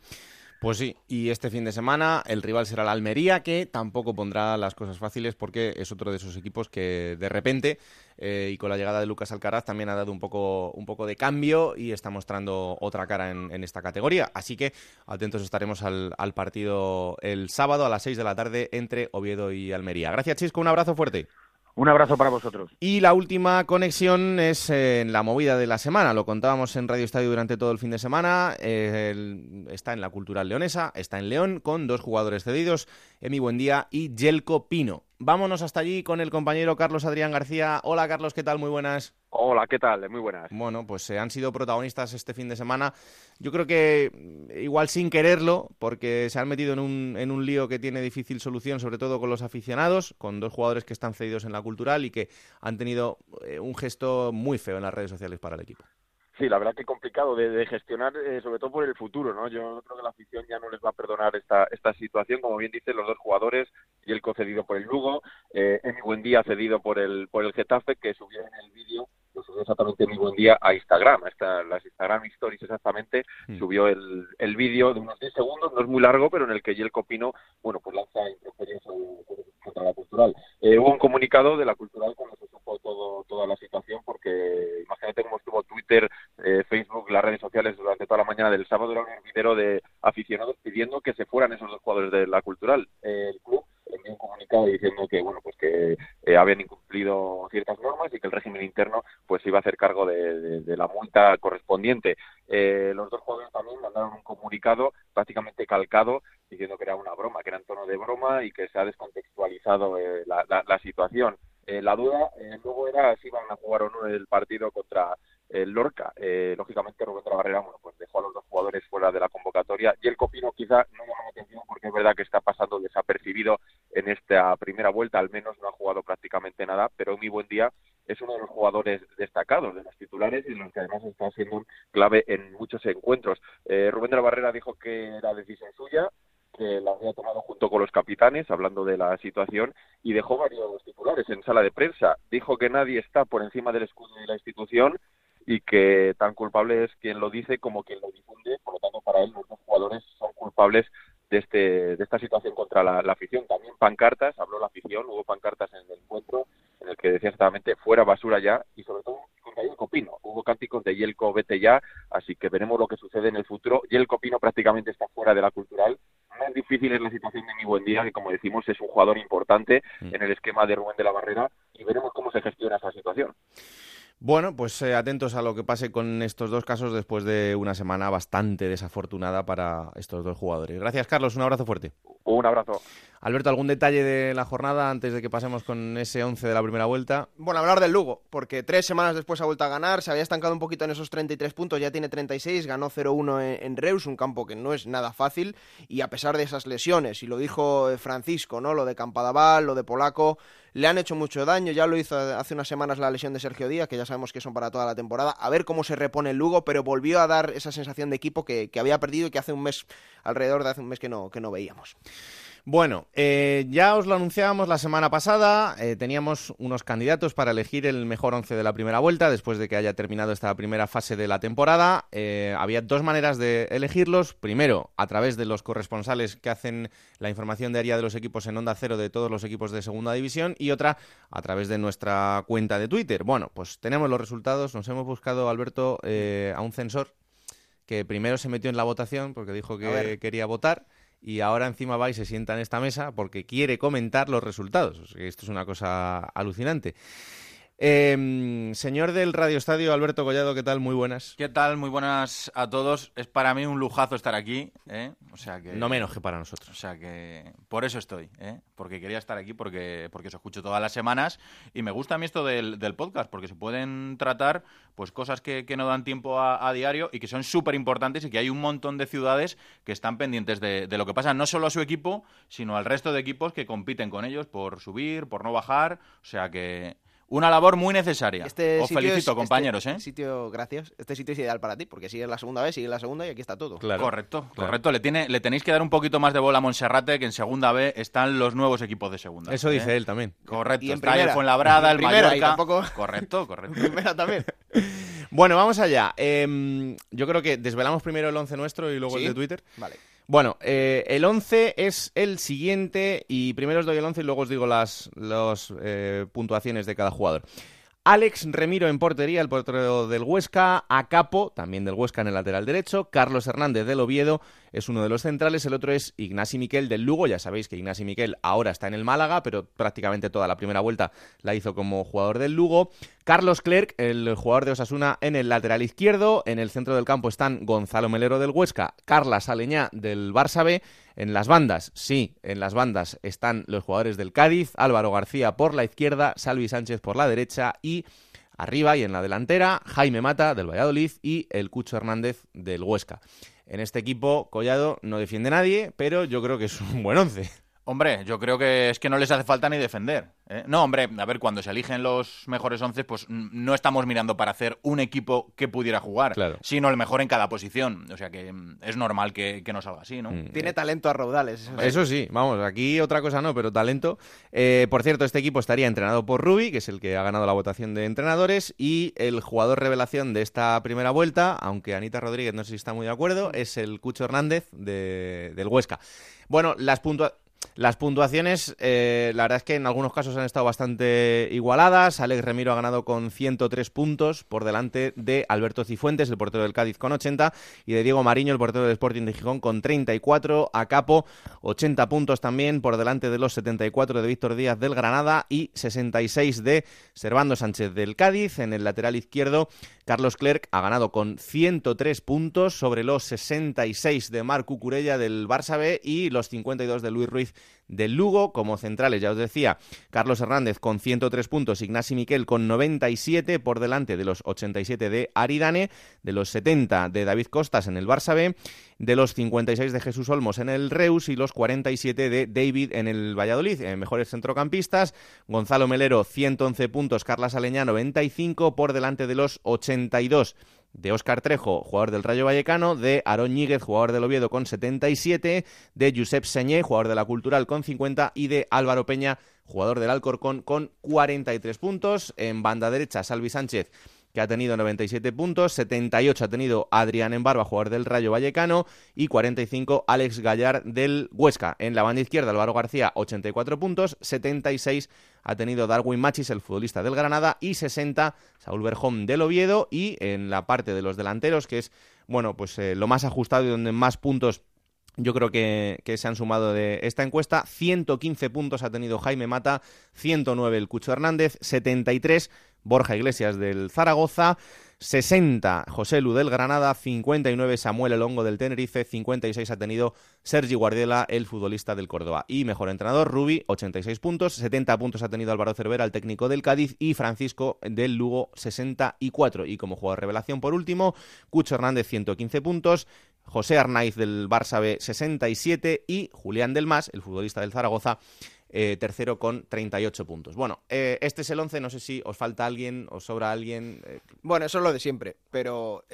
Pues sí, y este fin de semana el rival será la Almería, que tampoco pondrá las cosas fáciles porque es otro de esos equipos que de repente, eh, y con la llegada de Lucas Alcaraz, también ha dado un poco, un poco de cambio y está mostrando otra cara en, esta categoría. Así que atentos estaremos al, al, partido el sábado a las 6 de la tarde entre Oviedo y Almería. Gracias, Chisco, un abrazo fuerte. Un abrazo para vosotros. Y la última conexión es en la movida de la semana. Lo contábamos en Radio Estadio durante todo el fin de semana. Eh, está en la Cultural Leonesa, está en León, con dos jugadores cedidos, Emi Buendía y Yelko Pino. Vámonos hasta allí con el compañero Carlos Adrián García. Hola Carlos, ¿qué tal? Muy buenas. Hola, ¿qué tal? Muy buenas. Bueno, pues se han sido protagonistas este fin de semana. Yo creo que mm, igual sin quererlo, porque se han metido en un, en un lío que tiene difícil solución, sobre todo con los aficionados, con dos jugadores que están cedidos en la cultural y que han tenido eh, un gesto muy feo en las redes sociales para el equipo. Sí, la verdad que complicado de, gestionar, eh, sobre todo por el futuro, ¿no? Yo creo que la afición ya no les va a perdonar esta, esta situación, como bien dicen los dos jugadores, y el concedido por el Lugo, eh, Emi Buendía cedido por el, por el Getafe, que subió en el vídeo lo subió exactamente mi buen día a Instagram, a las Instagram Stories exactamente, mm. subió el, el vídeo de unos 10 segundos, no es muy largo, pero en el que el Copino, bueno, pues lanza interferencia contra la cultural. Eh, hubo un comunicado de la cultural cuando se supo todo, toda la situación, porque imagínate cómo estuvo Twitter, eh, Facebook, las redes sociales durante toda la mañana del sábado, era un hervidero de aficionados pidiendo que se fueran esos dos jugadores de la cultural. el club envió un comunicado diciendo que bueno pues que eh, habían incumplido ciertas normas y que el régimen interno pues iba a hacer cargo de, la multa correspondiente. Eh, los dos jugadores también mandaron un comunicado prácticamente calcado diciendo que era una broma, que era en tono de broma y que se ha descontextualizado eh, la, la, situación. la duda luego era si iban a jugar o no el partido contra el Lorca. lógicamente Rubén de la Barrera bueno, pues dejó a los dos jugadores fuera de la convocatoria y el Copino quizá no llama la atención porque es verdad que está pasando desapercibido en esta primera vuelta, al menos no ha jugado prácticamente nada, pero muy buen día es uno de los jugadores destacados de los titulares y los que además está siendo clave en muchos encuentros. Eh, Rubén de la Barrera dijo que era decisión suya, que la había tomado junto con los capitanes, hablando de la situación, y dejó varios titulares en sala de prensa. Dijo que nadie está por encima del escudo de la institución y que tan culpable es quien lo dice como quien lo difunde. Por lo tanto, para él los dos jugadores son culpables de, este, de esta situación contra la, afición. También pancartas, habló la afición, hubo pancartas en el encuentro en el que decía exactamente fuera basura ya y sobre todo contra Yelko Pino. Hubo cánticos de Yelko vete ya, así que veremos lo que sucede en el futuro. Yelko Pino prácticamente está fuera de la cultural. Más difícil es la situación de mi buen día, que como decimos es un jugador importante mm. en el esquema de Rubén de la Barrera y veremos cómo se gestiona esa situación. Bueno, pues eh, atentos a lo que pase con estos dos casos después de una semana bastante desafortunada para estos dos jugadores. Gracias, Carlos. Un abrazo fuerte. Un abrazo. Alberto, ¿algún detalle de la jornada antes de que pasemos con ese 11 de la primera vuelta? Bueno, hablar del Lugo, porque tres semanas después ha vuelto a ganar, se había estancado un poquito en esos 33 puntos, ya tiene 36, ganó 0-1 en, Reus, un campo que no es nada fácil, y a pesar de esas lesiones, y lo dijo eh, Francisco, ¿no? Lo de Campadaval, lo de Polaco, le han hecho mucho daño, ya lo hizo hace unas semanas la lesión de Sergio Díaz, que ya sabemos que son para toda la temporada, a ver cómo se repone el Lugo, pero volvió a dar esa sensación de equipo que, que había perdido y que hace un mes, alrededor de hace un mes que no, que no veíamos. Bueno, eh, ya os lo anunciábamos la semana pasada, eh, teníamos unos candidatos para elegir el mejor once de la primera vuelta, después de que haya terminado esta primera fase de la temporada. Eh, había dos maneras de elegirlos. Primero, a través de los corresponsales que hacen la información diaria de los equipos en Onda Cero de todos los equipos de Segunda División, y otra, a través de nuestra cuenta de Twitter. Bueno, pues tenemos los resultados, nos hemos buscado, Alberto, a un censor que primero se metió en la votación porque dijo que quería votar y ahora encima va y se sienta en esta mesa porque quiere comentar los resultados. esto es una cosa alucinante. Em, señor del Radio Estadio, Alberto Collado, ¿qué tal? Muy buenas. ¿Qué tal? Muy buenas a todos. Es para mí un lujazo estar aquí, ¿eh? O sea que... No menos que para nosotros. O sea que por eso estoy, ¿eh? Porque quería estar aquí porque, porque os escucho todas las semanas y me gusta a mí esto del, podcast porque se pueden tratar pues cosas que, no dan tiempo a, diario y que son súper importantes y que hay un montón de ciudades que están pendientes de, de lo que pasa no solo a su equipo, sino al resto de equipos que compiten con ellos por subir, por no bajar. O sea que una labor muy necesaria. Este Os felicito, este compañeros. ¿eh? Sitio, gracias. Este sitio es ideal para ti, porque sigues la segunda vez, sigues la segunda y aquí está todo. Claro, correcto, correcto. Le, tiene, le tenéis que dar un poquito más de bola a Monserrate, que en segunda B están los nuevos equipos de segunda. Eso dice ¿eh? él también. Correcto. Y en está primera, el Fuenlabrada, el Mallorca. Tampoco... Correcto, correcto. primera también. bueno, vamos allá. Em, yo creo que desvelamos primero el once nuestro y luego el de Twitter. Vale. Bueno, eh, el 11 es el siguiente y primero os doy el 11 y luego os digo las, las puntuaciones de cada jugador. Alex Remiro en portería, el portero del Huesca, Acapo, también del Huesca en el lateral derecho, Carlos Hernández del Oviedo es uno de los centrales, el otro es Ignasi Miquel del Lugo, ya sabéis que Ignasi Miquel ahora está en el Málaga, pero prácticamente toda la primera vuelta la hizo como jugador del Lugo, Carlos Clerc, el jugador de Osasuna en el lateral izquierdo, en el centro del campo están Gonzalo Melero del Huesca, Carla Saleñá del Barça B, en las bandas, sí, en las bandas están los jugadores del Cádiz, Álvaro García por la izquierda, Salvi Sánchez por la derecha y arriba y en la delantera Jaime Mata del Valladolid y el Cucho Hernández del Huesca. En este equipo Collado no defiende nadie, pero yo creo que es un buen once. Hombre, yo creo que es que no les hace falta ni defender. ¿eh? No, hombre, a ver, cuando se eligen los mejores once, pues no estamos mirando para hacer un equipo que pudiera jugar, sino el mejor en cada posición. O sea que mm, es normal que, que no salga así, ¿no? Mm. Tiene talento a raudales. Eso sí. vamos, aquí otra cosa no, pero talento. Eh, por cierto, este equipo estaría entrenado por Rubi, que es el que ha ganado la votación de entrenadores, y el jugador revelación de esta primera vuelta, aunque Anita Rodríguez no sé si está muy de acuerdo, es el Cucho Hernández de, del Huesca. Bueno, las puntuaciones las puntuaciones, eh, la verdad es que en algunos casos han estado bastante igualadas. Alex Remiro ha ganado con 103 puntos por delante de Alberto Cifuentes, el portero del Cádiz, con 80, y de Diego Mariño, el portero del Sporting de Gijón, con 34. A Capo, 80 puntos también por delante de los 74 de Víctor Díaz del Granada y 66 de Servando Sánchez del Cádiz. En el lateral izquierdo, Carlos Clerc ha ganado con 103 puntos sobre los 66 de Marc Curella del Barça B y los 52 de Luis Ruiz del Lugo. Como centrales, ya os decía, Carlos Hernández con 103 puntos, Ignasi Miquel con 97 por delante de los 87 de Aridane, de los 70 de David Costas en el Barça B, de los 56 de Jesús Olmos en el Reus y los 47 de David en el Valladolid. En mejores centrocampistas, Gonzalo Melero 111 puntos, Carlas Aleñá 95 por delante de los 82 de Óscar Trejo, jugador del Rayo Vallecano, de Aarón jugador del Oviedo, con 77, de Josep Señé, jugador de la Cultural, con 50, y de Álvaro Peña, jugador del Alcorcón, con 43 puntos. En banda derecha, Salvi Sánchez que ha tenido 97 puntos, 78 ha tenido Adrián Embarba, jugador del Rayo Vallecano, y 45 Alex Gallar del Huesca. En la banda izquierda, Álvaro García, 84 puntos, 76 ha tenido Darwin Machis, el futbolista del Granada, y 60 Saúl Berjón del Oviedo, y en la parte de los delanteros, que es, bueno, pues eh, lo más ajustado y donde más puntos yo creo que, que, se han sumado de esta encuesta. 115 puntos ha tenido Jaime Mata, 109 el Cucho Hernández, 73 Borja Iglesias del Zaragoza, 60 José Lu del Granada, 59 Samuel Elongo del Tenerife, 56 ha tenido Sergi Guardiola, el futbolista del Córdoba. Y mejor entrenador, Rubi, 86 puntos, 70 puntos ha tenido Álvaro Cervera, el técnico del Cádiz, y Francisco del Lugo, 64. Y como jugador revelación, por último, Cucho Hernández, 115 puntos, José Arnaiz del Barça B, 67 y Julián del Mas, el futbolista del Zaragoza, eh, tercero con 38 puntos. Bueno, eh, este es el 11, no sé si os falta alguien, os sobra alguien. Eh. Bueno, eso es lo de siempre, pero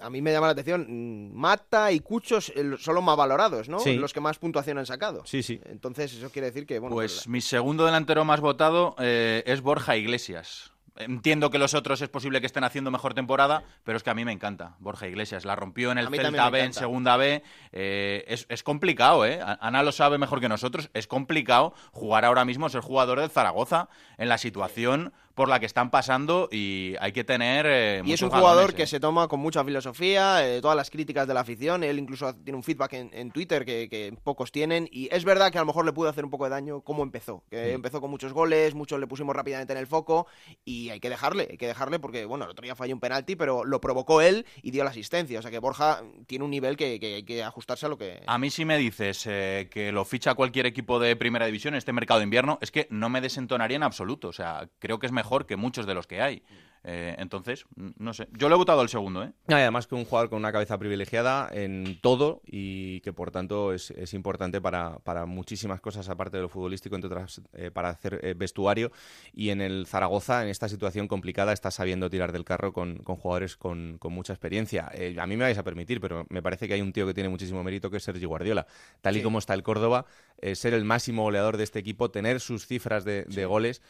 a mí me llama la atención, mm, Mata y Cuchos son los más valorados, ¿no? Los que más puntuación han sacado. Sí, sí. Entonces eso quiere decir que, bueno... Pues, pues mi segundo delantero más votado es Borja Iglesias. Entiendo que los otros es posible que estén haciendo mejor temporada, pero es que a mí me encanta. Borja Iglesias la rompió en el Celta B, en Segunda B. Eh, es, es, complicado, ¿eh? Ana lo sabe mejor que nosotros. Es complicado jugar ahora mismo, ser jugador del Zaragoza en la situación por la que están pasando y hay que tener. Eh, y es un jugador que se toma con mucha filosofía, eh, todas las críticas de la afición. Él incluso tiene un feedback en, Twitter que, pocos tienen. Y es verdad que a lo mejor le pudo hacer un poco de daño cómo empezó. Que empezó con muchos goles, muchos le pusimos rápidamente en el foco. Y hay que dejarle, hay que dejarle porque, bueno, el otro día falló un penalti, pero lo provocó él y dio la asistencia. O sea que Borja tiene un nivel que, hay que ajustarse a lo que. A mí, si me dices eh, que lo ficha cualquier equipo de primera división en este mercado de invierno, es que no me desentonaría en absoluto. O sea, creo que es mejor que muchos de los que hay. Eh, entonces, no sé. Yo le he votado al segundo, ¿eh? Además que un jugador con una cabeza privilegiada en todo y que por tanto es, importante para, muchísimas cosas aparte de lo futbolístico, entre otras eh, para hacer eh, vestuario. Y en el Zaragoza, en esta situación complicada, está sabiendo tirar del carro con, jugadores con, mucha experiencia. a mí me vais a permitir, pero me parece que hay un tío que tiene muchísimo mérito que es Sergio Guardiola. Tal y como está el Córdoba, ser el máximo goleador de este equipo, tener sus cifras de, de goles,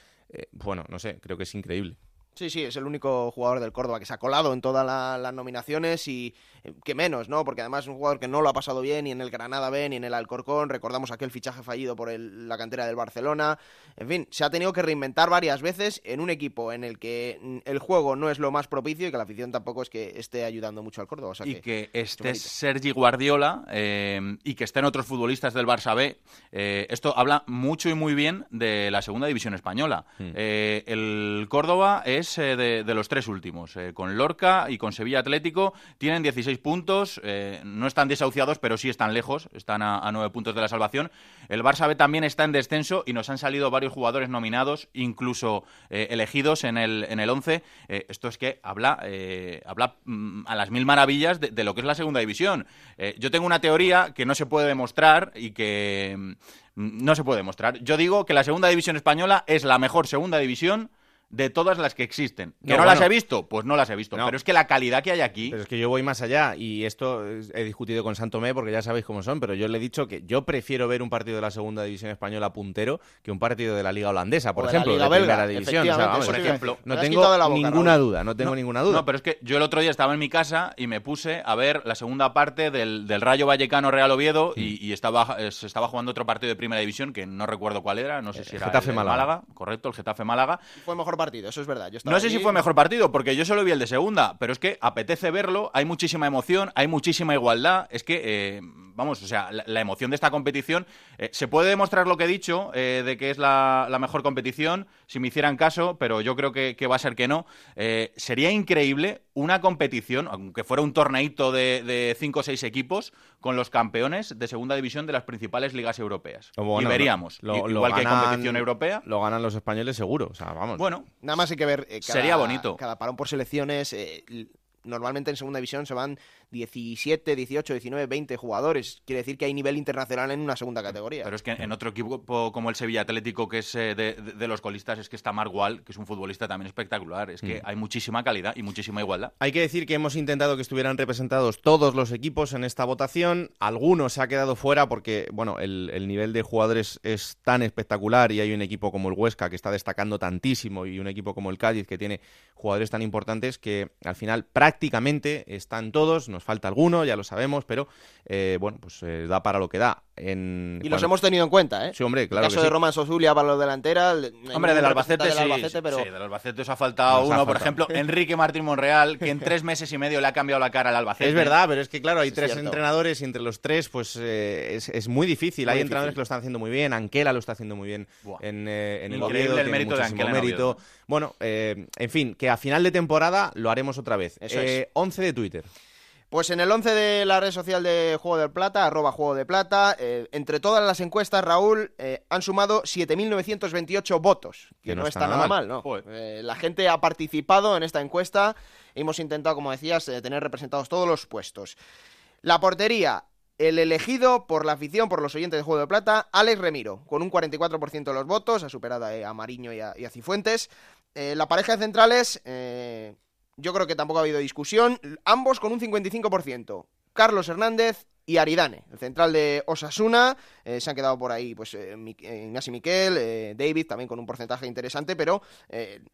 bueno, no sé, creo que es increíble. Sí, sí, es el único jugador del Córdoba que se ha colado en todas la- las nominaciones y eh, que menos, ¿no? Porque además es un jugador que no lo ha pasado bien ni en el Granada B ni en el Alcorcón. Recordamos aquel fichaje fallido por el- la cantera del Barcelona. En fin, se ha tenido que reinventar varias veces en un equipo en el que mm, el juego no es lo más propicio y que la afición tampoco es que esté ayudando mucho al Córdoba. O sea y que, que esté mérito. Sergi Guardiola eh, y que estén otros futbolistas del Barça B. eh, esto habla mucho y muy bien de la segunda división española. Eh, el Córdoba es eh, de, los tres últimos. eh, con Lorca y con Sevilla Atlético tienen 16 puntos. eh, no están desahuciados, pero sí están lejos. Están a, a 9 puntos de la salvación. El Barça B también está en descenso y nos han salido varios jugadores nominados, incluso elegidos en el, en el 11. Eh, esto es que habla, habla mm, a las mil maravillas de, lo que es la segunda división. Yo tengo una teoría que no se puede demostrar y que mm, no se puede demostrar. Yo digo que la segunda división española es la mejor segunda división de todas las que existen. ¿Que No, no, las he visto? Pues no las he visto. No. Pero es que la calidad que hay aquí... Pero es que yo voy más allá y esto es- he discutido con Santomé porque ya sabéis cómo son, pero yo le he dicho que yo prefiero ver un partido de la segunda división española puntero que un partido de la liga holandesa, por O de la ejemplo, Liga de belga, primera división. O sea, vamos, a decir. no tengo quitado de la boca, ninguna Raúl. duda, no tengo No, ninguna duda. No, pero es que yo el otro día estaba en mi casa y me puse a ver la segunda parte del, del Rayo Vallecano Real Oviedo Mm. y, y estaba, eh, se estaba jugando otro partido de primera división que no recuerdo cuál era, no sé si era Eh, Getafe el de Málaga. correcto, el Getafe Málaga. Fue mejor partido, eso es verdad. Yo No sé si fue mejor partido, porque yo solo vi el de segunda, pero es que apetece verlo, hay muchísima emoción, hay muchísima igualdad. Es que, eh, vamos, o sea, la, la emoción de esta competición. eh, se puede demostrar lo que he dicho, eh, de que es la, la mejor competición, si me hicieran caso, pero yo creo que, que va a ser que no. Eh, sería increíble una competición, aunque fuera un torneito de, de cinco o seis equipos, con los campeones de segunda división de las principales ligas europeas. Bueno, y veríamos, lo- igual que hay ganan- competición europea. Lo ganan los españoles seguro, o sea, vamos. Bueno, Nada más hay que ver. eh, cada- Sería bonito. Cada parón por selecciones. eh, normalmente en segunda división se van 17, 18, 19, 20 jugadores. Quiere decir que hay nivel internacional en una segunda categoría. Pero es que en otro equipo como el Sevilla Atlético, que es eh, de, de- de los colistas, es que está Margual, que es un futbolista también espectacular. Es que Mm. hay muchísima calidad y muchísima igualdad. Hay que decir que hemos intentado que estuvieran representados todos los equipos en esta votación. Algunos se ha quedado fuera porque, bueno, el, el nivel de jugadores es tan espectacular y hay un equipo como el Huesca que está destacando tantísimo y un equipo como el Cádiz que tiene jugadores tan importantes que al final prácticamente están todos. Nos falta alguno, ya lo sabemos, pero eh, bueno, pues eh, da para lo que da. En, y los hemos tenido en cuenta, ¿eh? Sí, hombre, claro El caso que de sí. Roman Sosulia para los delantera. el- Hombre, del Albacete, sí, del Albacete, pero sí, del Albacete os ha faltado Nos ha uno, por ejemplo, Enrique Martín Monreal, que en tres meses y medio le ha cambiado la cara al Albacete. Es verdad, pero es que claro, hay Es tres cierto. entrenadores y entre los tres, pues eh, es, es muy difícil. Muy hay difícil. entrenadores que lo están haciendo muy bien, Anquela lo está haciendo muy bien Buah. en, eh, en el Oviedo, el mérito de Anquela mérito. Bueno, eh, en fin, que a final de temporada lo haremos otra vez. Eso Eh, 11 de Twitter. Pues en el 11 de la red social de Juego de Plata, arroba Juego de Plata, eh, entre todas las encuestas, Raúl, eh, han sumado 7.928 votos, que, no, está, nada mal, ¿no? Eh, la gente ha participado en esta encuesta, hemos intentado, como decías, tener representados todos los puestos. La portería, el elegido por la afición, por los oyentes de Juego de Plata, Alex Remiro, con un 44% de los votos, ha superado a Mariño y a, y a Cifuentes. La pareja de centrales, yo creo que tampoco ha habido discusión, ambos con un 55%. Carlos Hernández y Aridane, el central de Osasuna, eh, se han quedado por ahí pues eh, eh, Ignasi Miquel, eh, David también con un porcentaje interesante, pero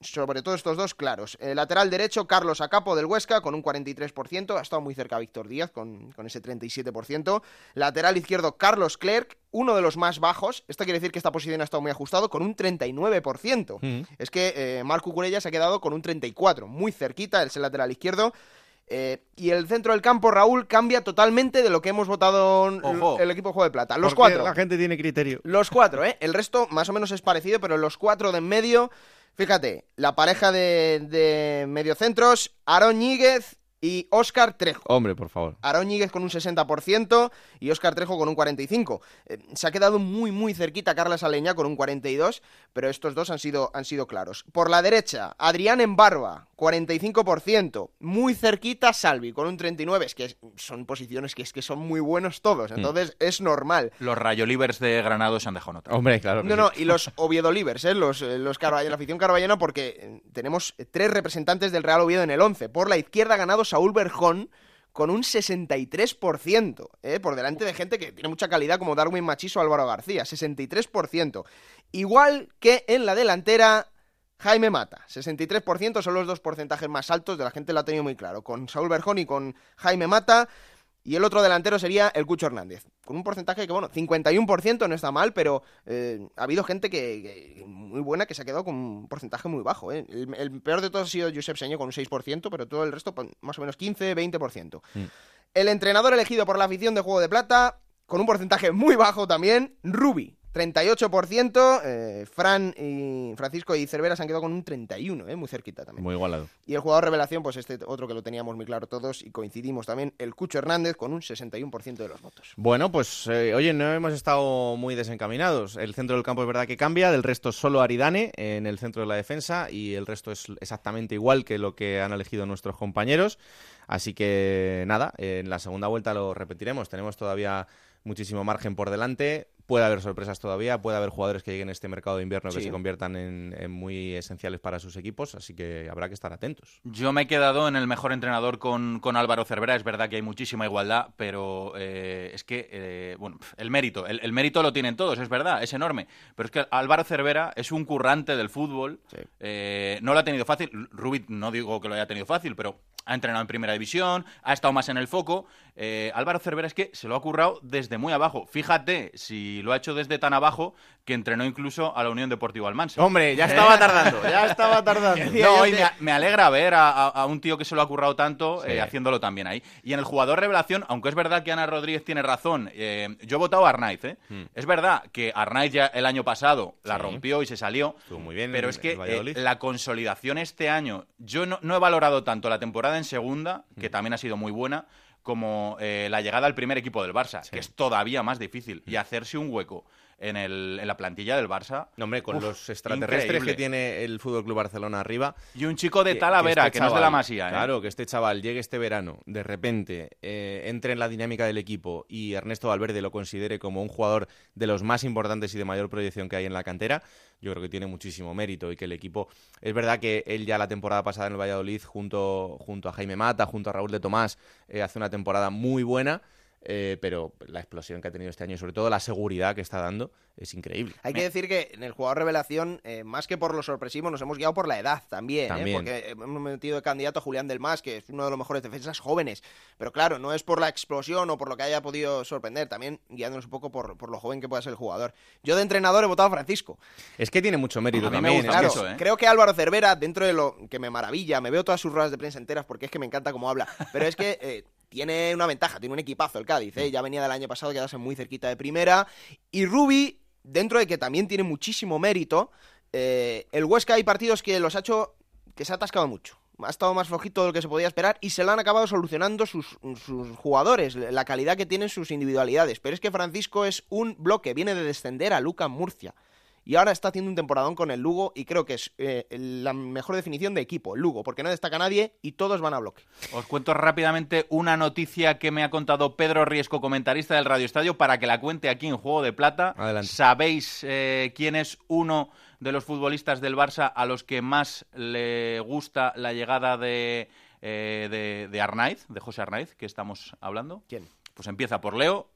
sobre todo estos dos claros. El lateral derecho, Carlos Acapo del Huesca con un 43%, ha estado muy cerca Víctor Díaz con, con ese 37%. Lateral izquierdo, Carlos Clerc, uno de los más bajos, esto quiere decir que esta posición ha estado muy ajustado, con un 39%. Mm. Es que eh, Marco Curella se ha quedado con un 34, muy cerquita, es el lateral izquierdo. Eh, y el centro del campo, Raúl, cambia totalmente de lo que hemos votado en Ojo. el equipo de Juego de Plata. Los cuatro. La gente tiene criterio. Los cuatro, ¿eh? El resto más o menos es parecido, pero los cuatro de en medio, fíjate, la pareja de, de mediocentros, Aaron Ñíguez y Óscar Trejo. Hombre, por favor. Aaron Ñíguez con un 60% y Óscar Trejo con un 45%. Eh, se ha quedado muy, muy cerquita Carla Saleña con un 42%, pero estos dos han sido, han sido claros. Por la derecha, Adrián Embarba, 45%. Muy cerquita Salvi con un 39%. Es que son posiciones que, es que son muy buenos todos, entonces es normal. Los Rayolivers de Granado se han dejado notar. Hombre, claro. que No, sí. no, y los Oviedo Livers, ¿eh? los, eh, los la afición carballena, porque eh, tenemos tres representantes del Real Oviedo en el 11. Por la izquierda ha ganado Saúl Berjón con un 63%, ¿eh? por delante de gente que tiene mucha calidad como Darwin Machiso o Álvaro García, 63%. Igual que en la delantera, Jaime Mata, 63%, son los dos porcentajes más altos de la gente lo ha tenido muy claro, con Saúl Berjón y con Jaime Mata. Y el otro delantero sería el Cucho Hernández, con un porcentaje que, bueno, 51% no está mal, pero eh, ha habido gente que, muy buena que se ha quedado con un porcentaje muy bajo. ¿eh? El, peor de todos ha sido Josep Seño con un 6%, pero todo el resto pues, más o menos 15, 20%. Mm. El entrenador elegido por la afición de Juego de Plata, con un porcentaje muy bajo también, Rubi, 38%, eh, Fran y Francisco y Cervera se han quedado con un 31%, eh, muy cerquita también. Muy igualado. Y el jugador revelación, pues este otro que lo teníamos muy claro todos y coincidimos también, el Cucho Hernández con un 61% de los votos. Bueno, pues eh, oye, no hemos estado muy desencaminados. El centro del campo es verdad que cambia, del resto solo Aridane en el centro de la defensa y el resto es exactamente igual que lo que han elegido nuestros compañeros. Así que nada, en la segunda vuelta lo repetiremos. Tenemos todavía muchísimo margen por delante. Puede haber sorpresas todavía, puede haber jugadores que lleguen a este mercado de invierno que se conviertan en, muy esenciales para sus equipos, así que habrá que estar atentos. Yo me he quedado en el mejor entrenador con, Álvaro Cervera, es verdad que hay muchísima igualdad, pero eh, es que, eh, bueno, el mérito, el, mérito lo tienen todos, es verdad, es enorme, pero es que Álvaro Cervera es un currante del fútbol, eh, no lo ha tenido fácil, Rubit no digo que lo haya tenido fácil, pero ha entrenado en primera división, ha estado más en el foco. Álvaro Cervera es que se lo ha currado desde muy abajo. Fíjate si lo ha hecho desde tan abajo que entrenó incluso a la Unión Deportiva Almansa. Hombre, ya estaba tardando, ya estaba tardando. no, y me, alegra ver a, un tío que se lo ha currado tanto eh, haciéndolo también ahí. Y en el jugador revelación, aunque es verdad que Ana Rodríguez tiene razón, eh, yo he votado a Arnaiz. ¿eh? Hmm. Es verdad que Arnaiz ya el año pasado la rompió y se salió. muy bien pero es que la consolidación este año, yo no, he valorado tanto la temporada en segunda, que hmm. también ha sido muy buena, como la llegada al primer equipo del Barça, que es todavía más difícil. Y hmm. hacerse un hueco en, el, en la plantilla del Barça. No, hombre, con los extraterrestres que tiene el Fútbol Club Barcelona arriba. Y un chico de Talavera, que, este no es de la Masía. ¿eh? Claro, que este chaval llegue este verano, de repente eh, entre en la dinámica del equipo y Ernesto Valverde lo considere como un jugador de los más importantes y de mayor proyección que hay en la cantera, yo creo que tiene muchísimo mérito y que el equipo. Es verdad que él ya la temporada pasada en el Valladolid, junto, junto a Jaime Mata, junto a Raúl de Tomás, eh, hace una temporada muy buena. Eh, pero la explosión que ha tenido este año y sobre todo la seguridad que está dando es increíble. Hay que decir que en el jugador revelación, eh, más que por lo sorpresivo, nos hemos guiado por la edad también, ¿eh? porque hemos metido de candidato a Julián del Mas, que es uno de los mejores defensas jóvenes, pero claro, no es por la explosión o por lo que haya podido sorprender, también guiándonos un poco por, por lo joven que pueda ser el jugador. Yo de entrenador he votado a Francisco. Es que tiene mucho mérito también. claro, Creo que Álvaro Cervera, dentro de lo que me maravilla, me veo todas sus ruedas de prensa enteras porque es que me encanta cómo habla, pero es que tiene una ventaja, tiene un equipazo el Cádiz, ¿eh? ya venía del año pasado quedarse muy cerquita de primera. Y Rubi, dentro de que también tiene muchísimo mérito, eh, el Huesca hay partidos que los ha hecho que se ha atascado mucho. Ha estado más flojito de lo que se podía esperar y se lo han acabado solucionando sus, sus, jugadores, la calidad que tienen sus individualidades. Pero es que Francisco es un bloque, viene de descender a Luca Murcia y ahora está haciendo un temporadón con el Lugo y creo que es eh, la mejor definición de equipo, el Lugo, porque no destaca nadie y todos van a bloque. Os cuento rápidamente una noticia que me ha contado Pedro Riesco, comentarista del Radio Estadio, para que la cuente aquí en Juego de Plata. ¿Sabéis eh, quién es uno de los futbolistas del Barça a los que más le gusta la llegada de, eh, de, de Arnaiz, de José Arnaiz, que estamos hablando? ¿Quién? Pues empieza por Leo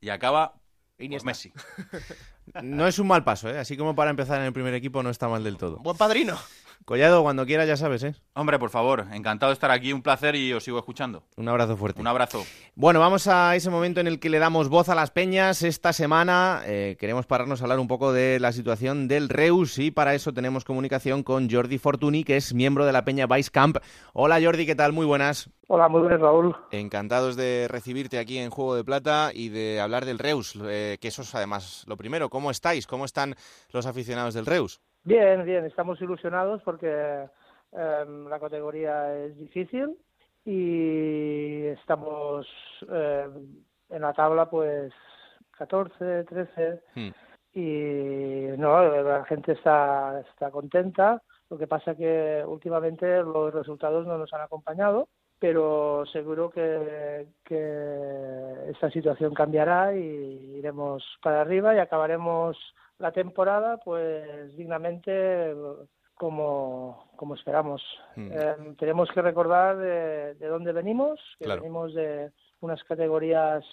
y acaba por Messi. No es un mal paso, ¿eh? Así como para empezar en el primer equipo no está mal del todo. Buen padrino. Collado, cuando quiera ya sabes, ¿eh? Hombre, por favor, encantado de estar aquí, un placer y os sigo escuchando. Un abrazo fuerte. Un abrazo. Bueno, vamos a ese momento en el que le damos voz a las peñas. Esta semana eh, queremos pararnos a hablar un poco de la situación del Reus y para eso tenemos comunicación con Jordi Fortuny, que es miembro de la peña Vice Camp. Hola Jordi, ¿qué tal? Muy buenas. Hola, muy buenas Raúl. Encantados de recibirte aquí en Juego de Plata y de hablar del Reus, eh, que eso es además lo primero. ¿Cómo estáis? ¿Cómo están los aficionados del Reus? Bien, bien, estamos ilusionados porque em, la categoría es difícil y estamos em, en la tabla pues 14, 13 hmm. y no, la gente está, está contenta. Lo que pasa que últimamente los resultados no nos han acompañado, pero seguro que, que esta situación cambiará y iremos para arriba y acabaremos la temporada pues dignamente como, como esperamos. Hmm. Eh, tenemos que recordar de, dónde venimos, que venimos de unas categorías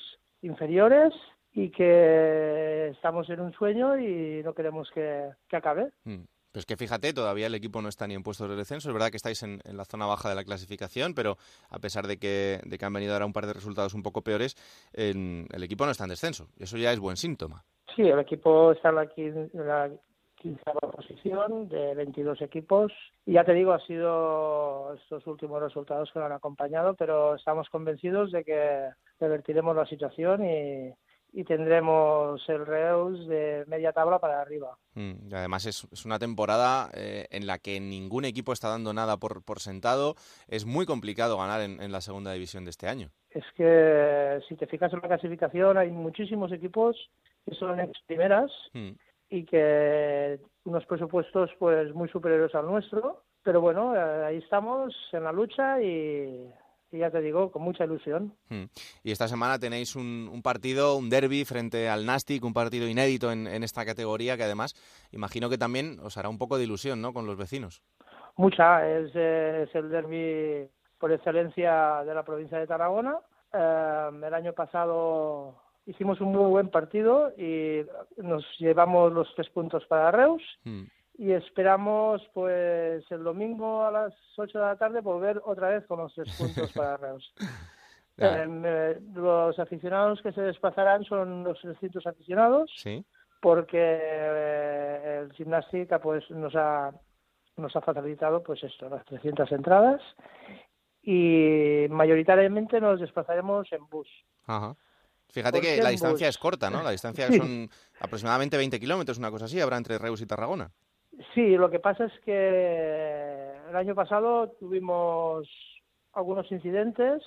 inferiores y que estamos en un sueño y no queremos que, acabe. Hmm. Pues que fíjate, todavía el equipo no está ni en puestos de descenso. Es verdad que estáis en, la zona baja de la clasificación, pero a pesar de que, de que han venido ahora un par de resultados un poco peores, el equipo no está en descenso. Eso ya es buen síntoma. Sí, el equipo está en la, la quinceava posición de 22 equipos. Y ya te digo, ha sido estos últimos resultados que lo han acompañado, pero estamos convencidos de que revertiremos la situación y, y tendremos el Reus de media tabla para arriba. Mm, además es, una temporada eh, en la que ningún equipo está dando nada por, por sentado. Es muy complicado ganar en, la segunda división de este año. Es que si te fijas en la clasificación hay muchísimos equipos que son ex primeras mm. y que unos presupuestos pues muy superiores al nuestro. Pero bueno, eh, ahí estamos en la lucha y y ya te digo, con mucha ilusión. Hmm. Y esta semana tenéis un, partido, un derby frente al Nastic, un partido inédito en, esta categoría que además imagino que también os hará un poco de ilusión, ¿no?, con los vecinos. Mucha, es, el derby por excelencia de la provincia de Tarragona. Eh, el año pasado hicimos un muy buen partido y nos llevamos los tres puntos para Reus. Hmm y esperamos pues el domingo a las 8 de la tarde volver otra vez con los tres puntos para Reus. Em, eh, los aficionados que se desplazarán son los 300 aficionados porque eh, el gimnástica pues nos ha nos ha facilitado pues esto las 300 entradas y mayoritariamente nos desplazaremos en bus. Fíjate que la distancia es corta, ¿no? La distancia son aproximadamente 20 kilómetros, una cosa así, habrá entre Reus y Tarragona. Sí, lo que pasa es que el año pasado tuvimos algunos incidentes,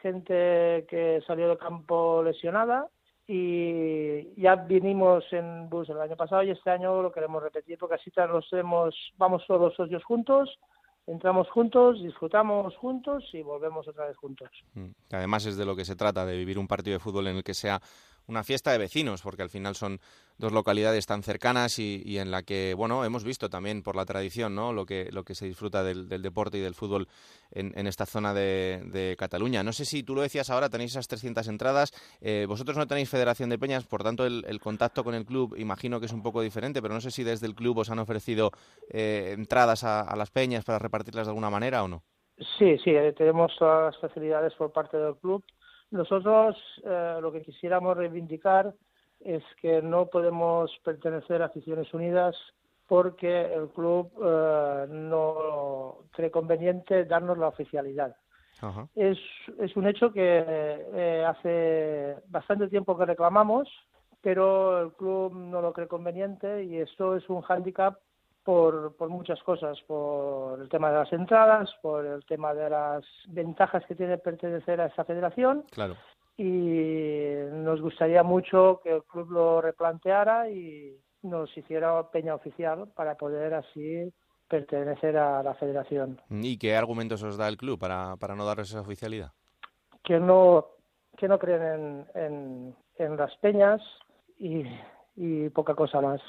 gente que salió del campo lesionada y ya vinimos en bus el año pasado y este año lo queremos repetir porque así hemos, vamos todos los socios juntos, entramos juntos, disfrutamos juntos y volvemos otra vez juntos. Mm, además es de lo que se trata, de vivir un partido de fútbol en el que sea una fiesta de vecinos, porque al final son dos localidades tan cercanas y, en la que, bueno, hemos visto también por la tradición, ¿no? Lo que, lo que se disfruta del, deporte y del fútbol en, esta zona de, Cataluña. No sé si tú lo decías ahora, tenéis esas 300 entradas. Eh, vosotros no tenéis Federación de Peñas, por tanto el, contacto con el club imagino que es un poco diferente, pero no sé si desde el club os han ofrecido eh, entradas a, a las peñas para repartirlas de alguna manera o no. Sí, sí, eh, tenemos todas las facilidades por parte del club nosotros eh, lo que quisiéramos reivindicar es que no podemos pertenecer a Aficiones Unidas porque el club eh, no cree conveniente darnos la oficialidad. Es, es un hecho que eh, hace bastante tiempo que reclamamos, pero el club no lo cree conveniente y esto es un hándicap por, por muchas cosas, por el tema de las entradas, por el tema de las ventajas que tiene pertenecer a esta federación. Claro. Y nos gustaría mucho que el club lo replanteara y nos hiciera peña oficial para poder así pertenecer a la federación. ¿Y qué argumentos os da el club para, para no darles esa oficialidad? Que no, que no creen en, en, en las peñas y, y poca cosa más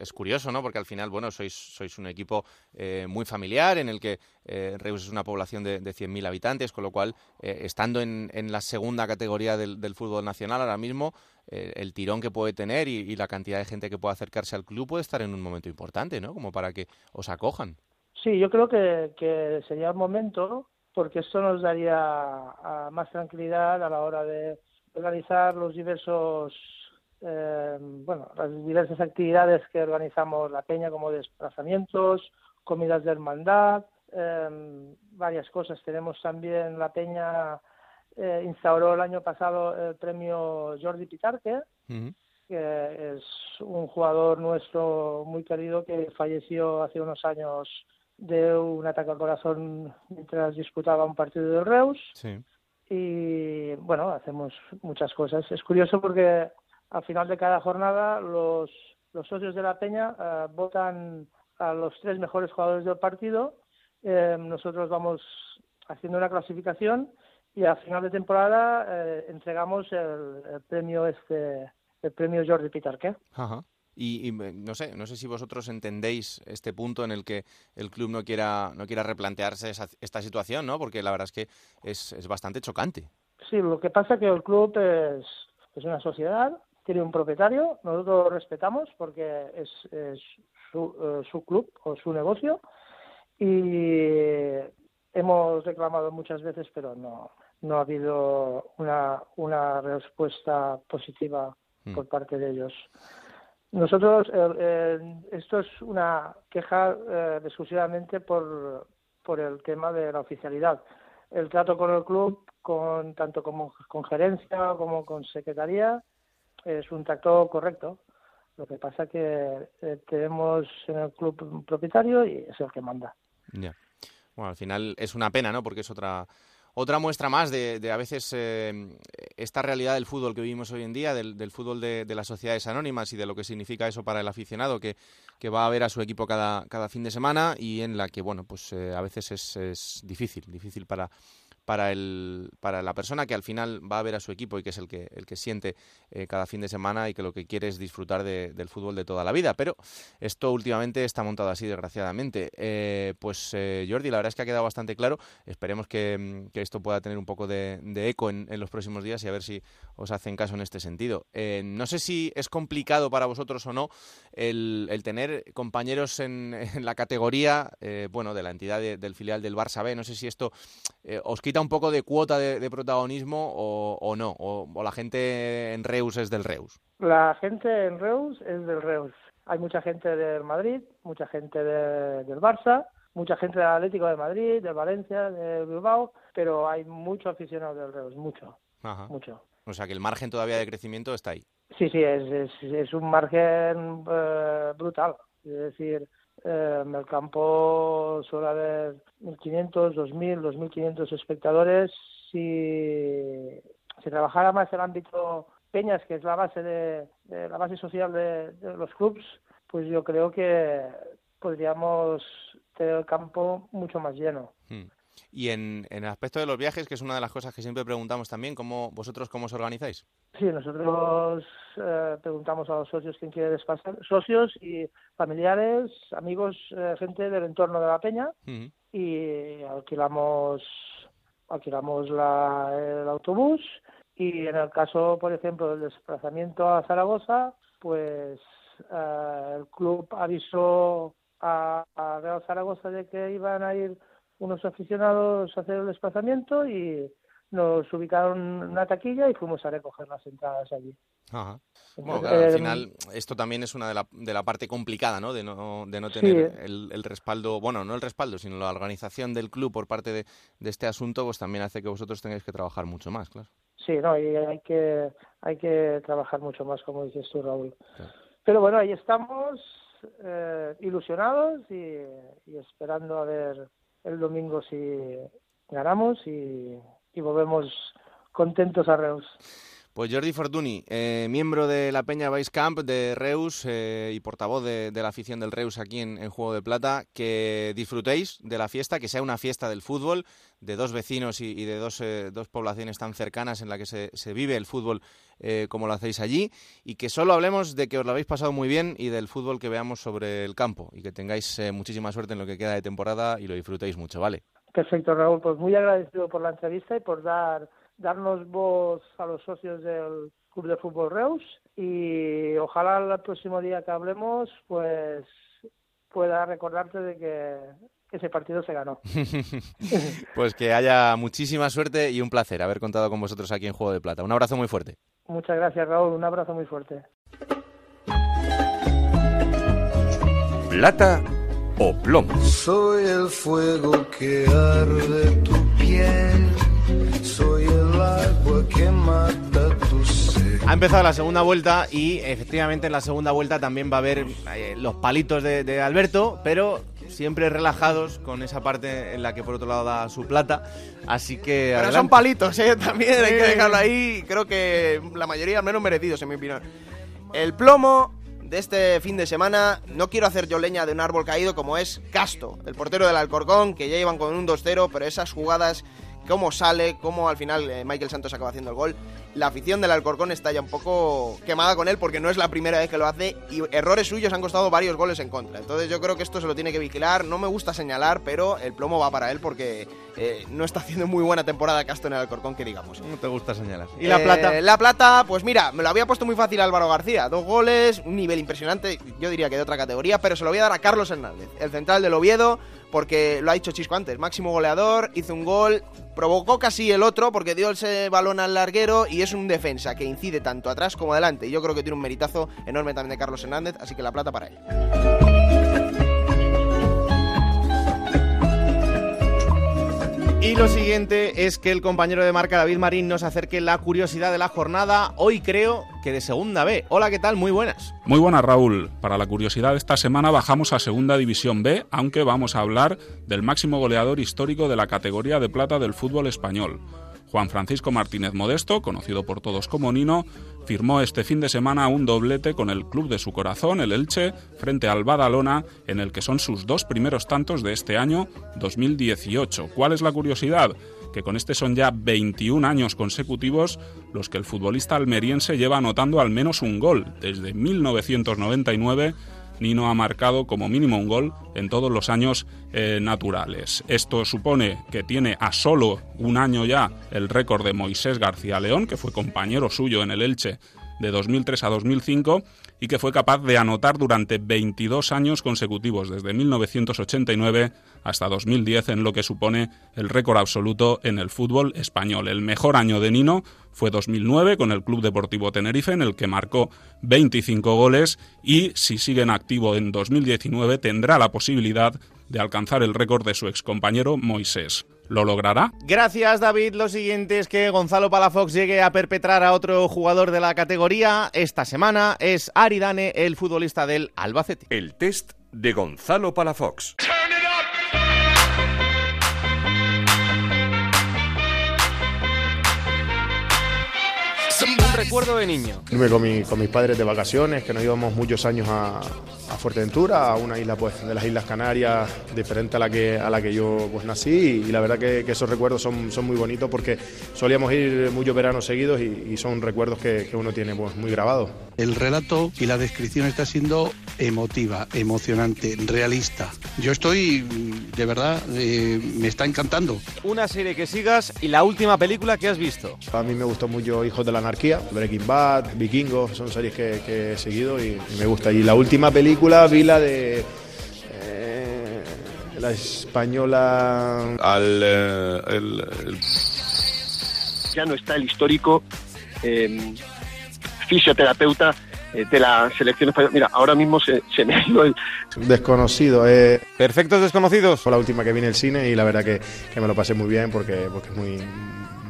es, curioso, ¿no? Porque al final, bueno, sois, sois un equipo eh, muy familiar en el que eh, Reus es una población de, de 100.000 habitantes, con lo cual, eh, estando en, en, la segunda categoría del, fútbol nacional ahora mismo, el tirón que puede tener y, la cantidad de gente que puede acercarse al club puede estar en un momento importante, ¿no? Como para que os acojan. Sí, yo creo que, que sería el momento porque esto nos daría más tranquilidad a la hora de organizar los diversos eh, bueno, las diversas actividades que organizamos la peña, como desplazamientos, comidas de hermandad, eh, varias cosas. Tenemos también la peña eh, instauró el año pasado el premio Jordi Pitarque, que es un jugador nuestro muy querido que falleció hace unos años de un ataque al corazón mientras disputaba un partido de Reus. Y bueno, hacemos muchas cosas. Es curioso porque al final de cada jornada los, los socios de la Peña eh, votan a los tres mejores jugadores del partido. Eh, nosotros vamos haciendo una clasificación y al final de temporada eh, entregamos el, premio este el premio Jordi Pitarque. Ajá. Y, no sé, no sé si vosotros entendéis este punto en el que el club no quiera no quiera replantearse esta situación, ¿no? Porque la verdad es que es, es bastante chocante. Sí, lo que pasa es que el club es, es una sociedad tiene un propietario, nosotros lo respetamos porque es, su, eh, su club o su negocio y hemos reclamado muchas veces, pero no, no ha habido una, una respuesta positiva Mm. por parte de ellos. Nosotros, eh, eh, esto es una queja eh, exclusivamente por, por el tema de la oficialidad. El trato con el club, con tanto como con gerencia como con secretaría, es un trato correcto. Lo que pasa que eh, tenemos en el club un propietario y es el que manda. Ya. Bueno, al final es una pena, ¿no? Porque es otra otra muestra más de, de a veces eh, esta realidad del fútbol que vivimos hoy en día, del, del fútbol de, de, las sociedades anónimas y de lo que significa eso para el aficionado que, que va a ver a su equipo cada, cada fin de semana y en la que, bueno, pues eh, a veces es, es difícil, difícil para, para, el, para la persona que al final va a ver a su equipo y que es el que, el que siente eh, cada fin de semana y que lo que quiere es disfrutar de, del fútbol de toda la vida. Pero esto últimamente está montado así, desgraciadamente. Eh, pues eh, Jordi, la verdad es que ha quedado bastante claro. Esperemos que, que esto pueda tener un poco de, eco en, los próximos días y a ver si os hacen caso en este sentido. No sé si es complicado para vosotros o no el, tener compañeros en, la categoría, bueno, de la entidad de, del filial del Barça B. No sé si esto os quita un poco de cuota de, de protagonismo o, o no, o, o, la gente en Reus es del Reus. La gente en Reus es del Reus. Hay mucha gente del Madrid, mucha gente de, del Barça, mucha gente del Atlético de Madrid, del Valencia, de Bilbao, pero hay mucho aficionado del Reus, mucho, Ajá. mucho. O sea que el margen todavía de crecimiento está ahí. Sí, sí, es, es, es un margen eh, brutal. Es decir, eh, en el campo suele haber 1.500, 2.000, 2.500 espectadores. Si se trabajara más el ámbito peñas, que es la base de, la base social de, los clubs, pues yo creo que podríamos tener el campo mucho más lleno. Hmm. Y en, en, el aspecto de los viajes, que es una de las cosas que siempre preguntamos también, ¿cómo vosotros cómo os organizáis? Sí, nosotros eh, preguntamos a los socios quién quiere desplazar, socios y familiares, amigos, eh, gente del entorno de la peña uh -huh. y alquilamos alquilamos la, el autobús y en el caso, por ejemplo, del desplazamiento a Zaragoza, pues eh, el club avisó a, a Real Zaragoza de que iban a ir unos aficionados a hacer el desplazamiento y nos ubicaron una taquilla y fuimos a recoger las entradas allí. Ajá. Bueno, claro, al final esto también es una de la, de la parte complicada, ¿no? De no, de no tener sí. el, el, respaldo, bueno, no el respaldo, sino la organización del club por parte de, de, este asunto, pues también hace que vosotros tengáis que trabajar mucho más, claro. Sí, no, y hay que, hay que trabajar mucho más, como dices tú, Raúl. Claro. Pero bueno, ahí estamos, eh, ilusionados y, y esperando a ver el domingo si ganamos y, y volvemos contentos a Reus. Pues Jordi Fortuny, eh, miembro de la Peña Vice Camp de Reus eh, y portavoz de, la afición del Reus aquí en, en, Juego de Plata, que disfrutéis de la fiesta, que sea una fiesta del fútbol, de dos vecinos y, y de dos, eh, dos, poblaciones tan cercanas en la que se, se vive el fútbol eh, como lo hacéis allí, y que solo hablemos de que os lo habéis pasado muy bien y del fútbol que veamos sobre el campo, y que tengáis eh, muchísima suerte en lo que queda de temporada y lo disfrutéis mucho, ¿vale? Perfecto, Raúl, pues muy agradecido por la entrevista y por dar darnos voz a los socios del Club de Fútbol Reus y ojalá el próximo día que hablemos pues pueda recordarte de que ese partido se ganó. pues que haya muchísima suerte y un placer haber contado con vosotros aquí en Juego de Plata. Un abrazo muy fuerte. Muchas gracias, Raúl. Un abrazo muy fuerte. Plata o plomo. Soy el fuego que arde tu piel. Soy el Ha empezado la segunda vuelta y efectivamente en la segunda vuelta también va a haber eh, los palitos de, de, Alberto, pero siempre relajados con esa parte en la que por otro lado da su plata. Así que. Pero adelante. son palitos, ¿eh? También hay que dejarlo ahí. Creo que la mayoría al menos merecidos, en mi opinión. El plomo de este fin de semana, no quiero hacer yo leña de un árbol caído como es Casto, el portero del Alcorcón, que ya iban con un 2-0, pero esas jugadas cómo sale, cómo al final eh, Michael Santos acaba haciendo el gol. la afición del Alcorcón está ya un poco quemada con él porque no es la primera vez que lo hace y errores suyos han costado varios goles en contra. Entonces yo creo que esto se lo tiene que vigilar. No me gusta señalar, pero el plomo va para él porque eh, no está haciendo muy buena temporada Castro en el Alcorcón, que digamos. No te gusta señalar. ¿Y Eh, la plata? La plata, pues mira, me lo había puesto muy fácil Álvaro García. Dos goles, un nivel impresionante, yo diría que de otra categoría, pero se lo voy a dar a Carlos Hernández, el central del Oviedo, porque lo ha dicho Chisco antes, máximo goleador, hizo un gol, provocó casi el otro porque dio ese balón al larguero y es un defensa que incide tanto atrás como adelante. Y yo creo que tiene un meritazo enorme también de Carlos Hernández, así que la plata para él. Y lo siguiente es que el compañero de marca David Marín nos acerque la curiosidad de la jornada. Hoy creo que de segunda B. Hola, ¿qué tal? Muy buenas. Muy buenas, Raúl. Para la curiosidad de esta semana bajamos a Segunda División B, aunque vamos a hablar del máximo goleador histórico de la categoría de plata del fútbol español. Juan Francisco Martínez Modesto, conocido por todos como Nino, firmó este fin de semana un doblete con el club de su corazón, el Elche, frente al Badalona, en el que son sus dos primeros tantos de este año 2018. ¿Cuál es la curiosidad? que con este son ya 21 años consecutivos los que el futbolista almeriense lleva anotando al menos un gol. Desde 1999 Nino ha marcado como mínimo un gol en todos los años eh, naturales. Esto supone que tiene a solo un año ya el récord de Moisés García León, que fue compañero suyo en el Elche de 2003 a 2005 y que fue capaz de anotar durante 22 años consecutivos, desde 1989 hasta 2010, en lo que supone el récord absoluto en el fútbol español. El mejor año de Nino fue 2009 con el Club Deportivo Tenerife, en el que marcó 25 goles y, si sigue en activo en 2019, tendrá la posibilidad de alcanzar el récord de su excompañero Moisés. ¿Lo logrará? Gracias, David. Lo siguiente es que Gonzalo Palafox llegue a perpetrar a otro jugador de la categoría. Esta semana es Aridane, el futbolista del Albacete. El test de Gonzalo Palafox. Recuerdo de niño. Irme con, mi- con mis padres de vacaciones, que nos íbamos muchos años a, a Fuerteventura, a una isla pues, de las Islas Canarias, diferente a la que, a la que yo pues, nací. Y la verdad que, que esos recuerdos son, son muy bonitos porque solíamos ir muchos veranos seguidos y, y son recuerdos que, que uno tiene pues, muy grabados. El relato y la descripción está siendo emotiva, emocionante, realista. Yo estoy, de verdad, eh, me está encantando. Una serie que sigas y la última película que has visto. A mí me gustó mucho Hijos de la Anarquía, Breaking Bad, Vikingos, son series que, que he seguido y, y me gusta. Y la última película vi la de eh, la española. Al, eh, el- el- ya no está el histórico eh, fisioterapeuta eh, de la selección española. Mira, ahora mismo se, se me ha ido el... Desconocido, eh. Perfectos desconocidos. Fue la última que vi en el cine y la verdad que, que me lo pasé muy bien porque, porque es muy,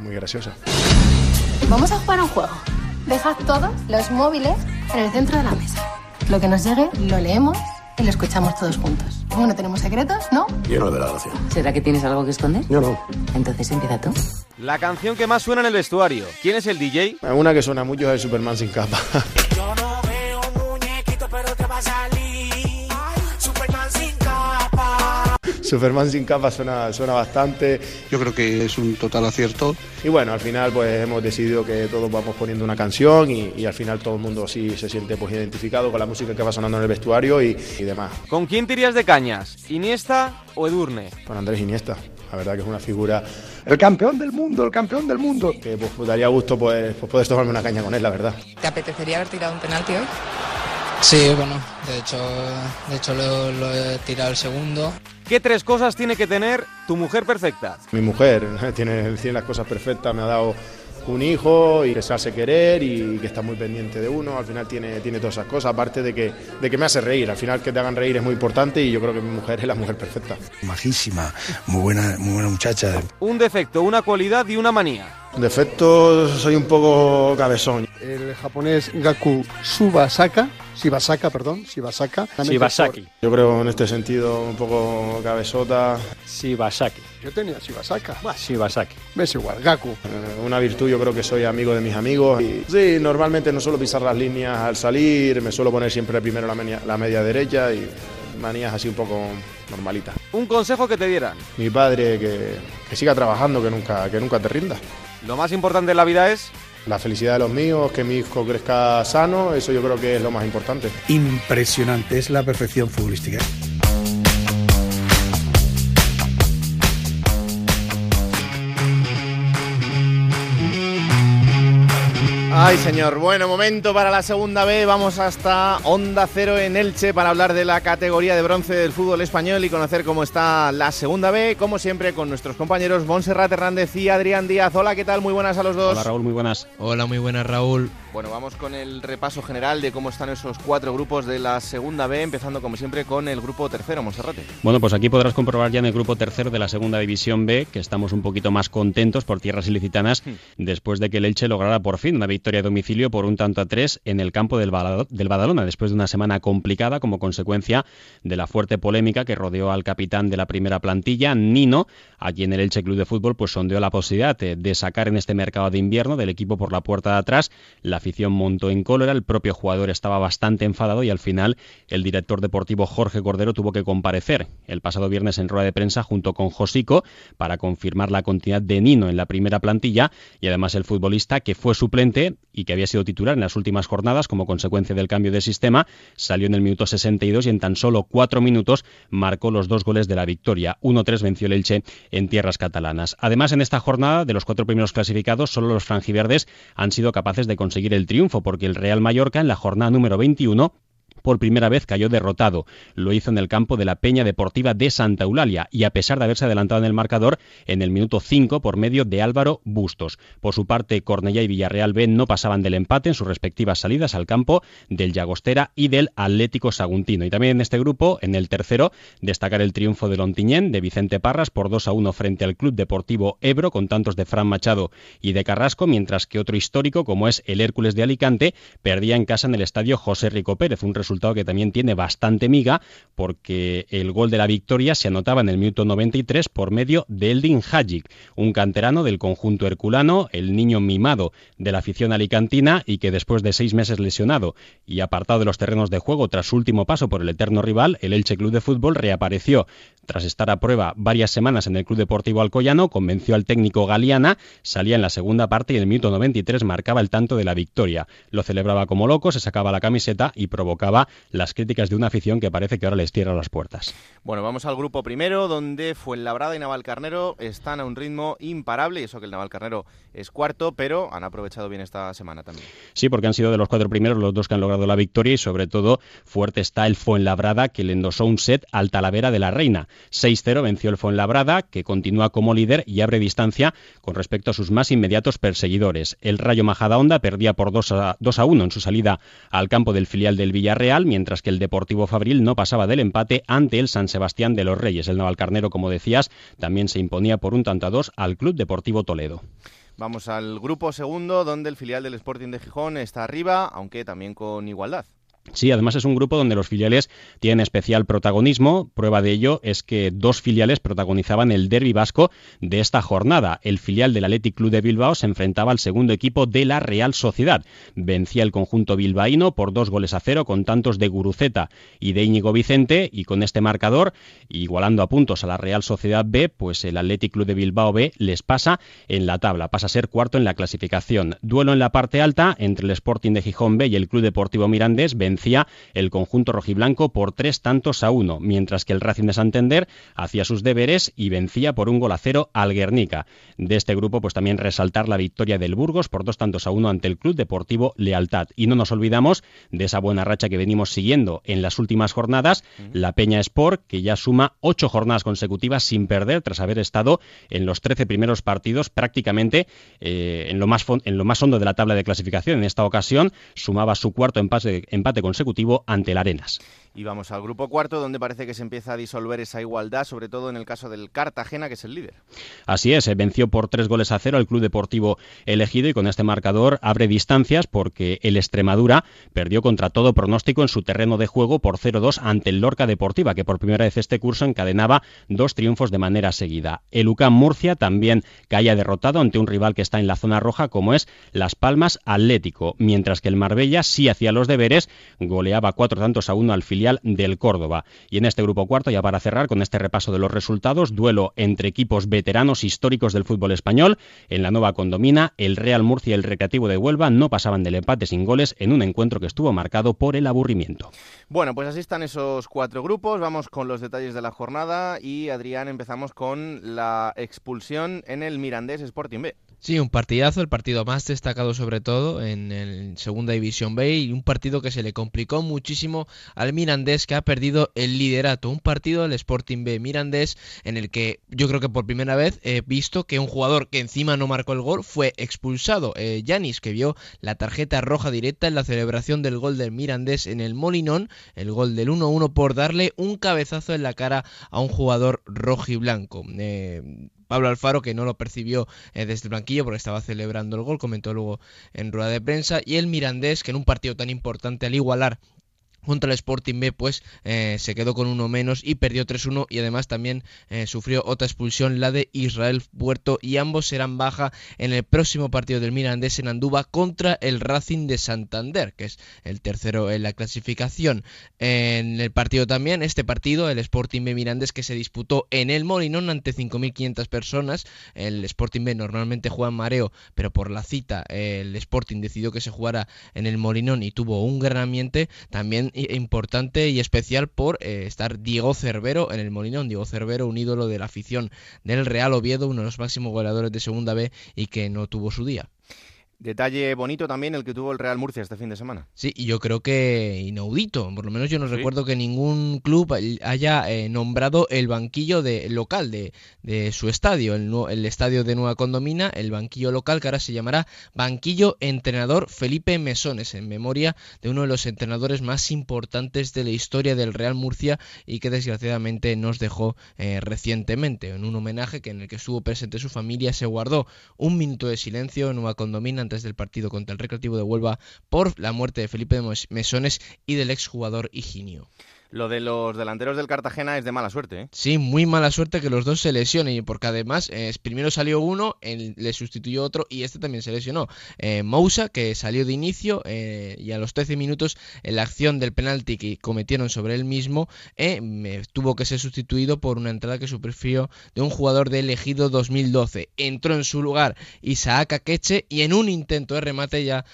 muy graciosa. Vamos a jugar a un juego. Dejad todos los móviles en el centro de la mesa. Lo que nos llegue lo leemos y lo escuchamos todos juntos. Como no tenemos secretos, ¿no? Yo no veo la gracia. ¿Será que tienes algo que esconder? Yo no. Entonces empieza tú. La canción que más suena en el vestuario. ¿Quién es el DJ? Una que suena mucho es el Superman sin capa. pero te va a salir. Superman sin capa suena, suena bastante. Yo creo que es un total acierto. Y bueno, al final pues hemos decidido que todos vamos poniendo una canción y, y al final todo el mundo sí se siente pues identificado con la música que va sonando en el vestuario y, y demás. ¿Con quién te irías de cañas? ¿Iniesta o Edurne? Con Andrés Iniesta, la verdad que es una figura El campeón del mundo, el campeón del mundo. que pues, daría gusto pues, pues poder tomarme una caña con él, la verdad. ¿Te apetecería haber tirado un penalti hoy? Sí, bueno, de hecho, de hecho lo, lo he tirado el segundo. ¿Qué tres cosas tiene que tener tu mujer perfecta? Mi mujer tiene, tiene las cosas perfectas, me ha dado un hijo y que se hace querer y que está muy pendiente de uno, al final tiene, tiene todas esas cosas, aparte de que, de que me hace reír, al final que te hagan reír es muy importante y yo creo que mi mujer es la mujer perfecta. Majísima, muy buena, muy buena muchacha. Un defecto, una cualidad y una manía. Defecto, soy un poco cabezón. El japonés Gaku Subasaka, Shibasaka, perdón, Shibasaka. Shibasaki. Yo creo en este sentido un poco cabezota. Shibasaki. Yo tenía Shibasaka. Shibasaki. Ves igual, Gaku. Eh, Una virtud, yo creo que soy amigo de mis amigos. Y, sí, normalmente no suelo pisar las líneas al salir, me suelo poner siempre primero la media, la media derecha y manías así un poco normalitas. Un consejo que te dieran. Mi padre que, que siga trabajando, que nunca, que nunca te rinda. Lo más importante en la vida es La felicidad de los míos, que mi hijo crezca sano, eso yo creo que es lo más importante. Impresionante, es la perfección futbolística. Ay, señor. Bueno, momento para la segunda B. Vamos hasta Onda Cero en Elche para hablar de la categoría de bronce del fútbol español y conocer cómo está la segunda B, como siempre, con nuestros compañeros Montserrat Hernández y Adrián Díaz. Hola, ¿qué tal? Muy buenas a los dos. Hola, Raúl, muy buenas. Hola, muy buenas, Raúl. Bueno, vamos con el repaso general de cómo están esos cuatro grupos de la segunda B, empezando como siempre con el grupo tercero, Monserrate. Bueno, pues aquí podrás comprobar ya en el grupo tercero de la segunda división B que estamos un poquito más contentos por tierras ilicitanas después de que el Elche lograra por fin una victoria a domicilio por un tanto a tres en el campo del, del Badalona, después de una semana complicada como consecuencia de la fuerte polémica que rodeó al capitán de la primera plantilla, Nino, a quien el Elche Club de Fútbol pues sondeó la posibilidad de, de sacar en este mercado de invierno del equipo por la puerta de atrás. La afición montó en cólera, el propio jugador estaba bastante enfadado y al final el director deportivo Jorge Cordero tuvo que comparecer el pasado viernes en rueda de prensa junto con Josico para confirmar la continuidad de Nino en la primera plantilla y además el futbolista que fue suplente y que había sido titular en las últimas jornadas como consecuencia del cambio de sistema salió en el minuto 62 y en tan solo cuatro minutos marcó los dos goles de la victoria. 1-3 venció el Elche en tierras catalanas. Además, en esta jornada, de los cuatro primeros clasificados, solo los franjiverdes han sido capaces de conseguir el triunfo, porque el Real Mallorca, en la jornada número 21, por primera vez cayó derrotado. Lo hizo en el campo de la Peña Deportiva de Santa Eulalia y a pesar de haberse adelantado en el marcador en el minuto 5 por medio de Álvaro Bustos. Por su parte, Cornellá y Villarreal B no pasaban del empate en sus respectivas salidas al campo del Llagostera y del Atlético Saguntino. Y también en este grupo, en el tercero, destacar el triunfo del Ontiñén de Vicente Parras por 2 a 1 frente al Club Deportivo Ebro con tantos de Fran Machado y de Carrasco, mientras que otro histórico como es el Hércules de Alicante perdía en casa en el estadio José Rico Pérez, un resultado que también tiene bastante miga porque el gol de la victoria se anotaba en el minuto 93 por medio de Eldin Hajic, un canterano del conjunto herculano, el niño mimado de la afición alicantina y que después de seis meses lesionado y apartado de los terrenos de juego tras su último paso por el eterno rival, el Elche Club de Fútbol reapareció tras estar a prueba varias semanas en el Club Deportivo Alcoyano, convenció al técnico Galeana, salía en la segunda parte y en el minuto 93 marcaba el tanto de la victoria. Lo celebraba como loco, se sacaba la camiseta y provocaba las críticas de una afición que parece que ahora les cierra las puertas. Bueno, vamos al grupo primero, donde Fuenlabrada y Navalcarnero están a un ritmo imparable, y eso que el Navalcarnero es cuarto, pero han aprovechado bien esta semana también. Sí, porque han sido de los cuatro primeros los dos que han logrado la victoria y sobre todo fuerte está el Fuenlabrada que le endosó un set al Talavera de la Reina. 6-0 venció el Fuenlabrada que continúa como líder y abre distancia con respecto a sus más inmediatos perseguidores. El Rayo Majadahonda perdía por 2 a, 2 a 1 en su salida al campo del filial del Villarreal, mientras que el Deportivo Fabril no pasaba del empate ante el San Sebastián de los Reyes. El Navalcarnero, como decías, también se imponía por un tanto a dos al Club Deportivo Toledo. Vamos al grupo segundo, donde el filial del Sporting de Gijón está arriba, aunque también con igualdad. Sí, además es un grupo donde los filiales tienen especial protagonismo. Prueba de ello es que dos filiales protagonizaban el derby vasco de esta jornada. El filial del Athletic Club de Bilbao se enfrentaba al segundo equipo de la Real Sociedad. Vencía el conjunto bilbaíno por dos goles a cero con tantos de Guruceta y de Íñigo Vicente y con este marcador, igualando a puntos a la Real Sociedad B, pues el Athletic Club de Bilbao B les pasa en la tabla, pasa a ser cuarto en la clasificación. Duelo en la parte alta entre el Sporting de Gijón B y el Club Deportivo Mirandés vencía el conjunto rojiblanco por tres tantos a uno, mientras que el Racing de Santander hacía sus deberes y vencía por un gol a cero al Guernica. De este grupo, pues también resaltar la victoria del Burgos por dos tantos a uno ante el Club Deportivo Lealtad. Y no nos olvidamos de esa buena racha que venimos siguiendo en las últimas jornadas, la Peña Sport, que ya suma ocho jornadas consecutivas sin perder tras haber estado en los trece primeros partidos prácticamente eh, en, lo más en lo más hondo de la tabla de clasificación. En esta ocasión sumaba su cuarto empate, empate consecutivo ante el Arenas. Y vamos al grupo cuarto, donde parece que se empieza a disolver esa igualdad, sobre todo en el caso del Cartagena, que es el líder. Así es, venció por tres goles a cero al Club Deportivo elegido y con este marcador abre distancias porque el Extremadura perdió contra todo pronóstico en su terreno de juego por 0-2 ante el Lorca Deportiva, que por primera vez este curso encadenaba dos triunfos de manera seguida. El UCAM Murcia también caía derrotado ante un rival que está en la zona roja, como es Las Palmas Atlético, mientras que el Marbella sí hacía los deberes, goleaba cuatro tantos a uno al filial del Córdoba. Y en este grupo cuarto, ya para cerrar con este repaso de los resultados, duelo entre equipos veteranos históricos del fútbol español. En la nueva condomina, el Real Murcia y el Recreativo de Huelva no pasaban del empate sin goles en un encuentro que estuvo marcado por el aburrimiento. Bueno, pues así están esos cuatro grupos. Vamos con los detalles de la jornada y Adrián empezamos con la expulsión en el Mirandés Sporting B. Sí, un partidazo, el partido más destacado sobre todo en el Segunda División B y un partido que se le complicó muchísimo al Mirandés que ha perdido el liderato. Un partido del Sporting B Mirandés en el que yo creo que por primera vez he visto que un jugador que encima no marcó el gol fue expulsado. Eh, Yanis, que vio la tarjeta roja directa en la celebración del gol del Mirandés en el Molinón, el gol del 1-1 por darle un cabezazo en la cara a un jugador rojiblanco. Eh, Pablo Alfaro, que no lo percibió eh, desde el banquillo porque estaba celebrando el gol, comentó luego en rueda de prensa, y el Mirandés, que en un partido tan importante al igualar contra el Sporting B, pues eh, se quedó con uno menos y perdió 3-1 y además también eh, sufrió otra expulsión, la de Israel Puerto y ambos serán baja en el próximo partido del Mirandés en Andúba contra el Racing de Santander, que es el tercero en la clasificación. En el partido también, este partido, el Sporting B Mirandés que se disputó en el Molinón ante 5.500 personas, el Sporting B normalmente juega en mareo, pero por la cita el Sporting decidió que se jugara en el Molinón y tuvo un gran ambiente, también importante y especial por eh, estar Diego Cervero en el Molinón. Diego Cervero, un ídolo de la afición del Real Oviedo, uno de los máximos goleadores de Segunda B y que no tuvo su día. Detalle bonito también el que tuvo el Real Murcia este fin de semana. Sí, y yo creo que inaudito. Por lo menos yo no recuerdo que ningún club haya eh, nombrado el banquillo de, local de, de su estadio, el, el, estadio de Nueva Condomina, el banquillo local que ahora se llamará Banquillo Entrenador Felipe Mesones, en memoria de uno de los entrenadores más importantes de la historia del Real Murcia y que desgraciadamente nos dejó eh, recientemente. En un homenaje que en el que estuvo presente su familia se guardó un minuto de silencio en Nueva Condomina antes del partido contra el Recreativo de Huelva por la muerte de Felipe de Mesones y del exjugador Higinio. Lo de los delanteros del Cartagena es de mala suerte, ¿eh? Sí, muy mala suerte que los dos se lesionen, porque además eh, primero salió uno, le sustituyó otro y este también se lesionó. Eh, Mousa, que salió de inicio eh, y a los 13 minutos en la acción del penalti que cometieron sobre él mismo, tuvo que ser sustituido por una entrada que sufrió de un jugador de elegido 2012. Entró en su lugar Isaac Akeche y en un intento de remate ya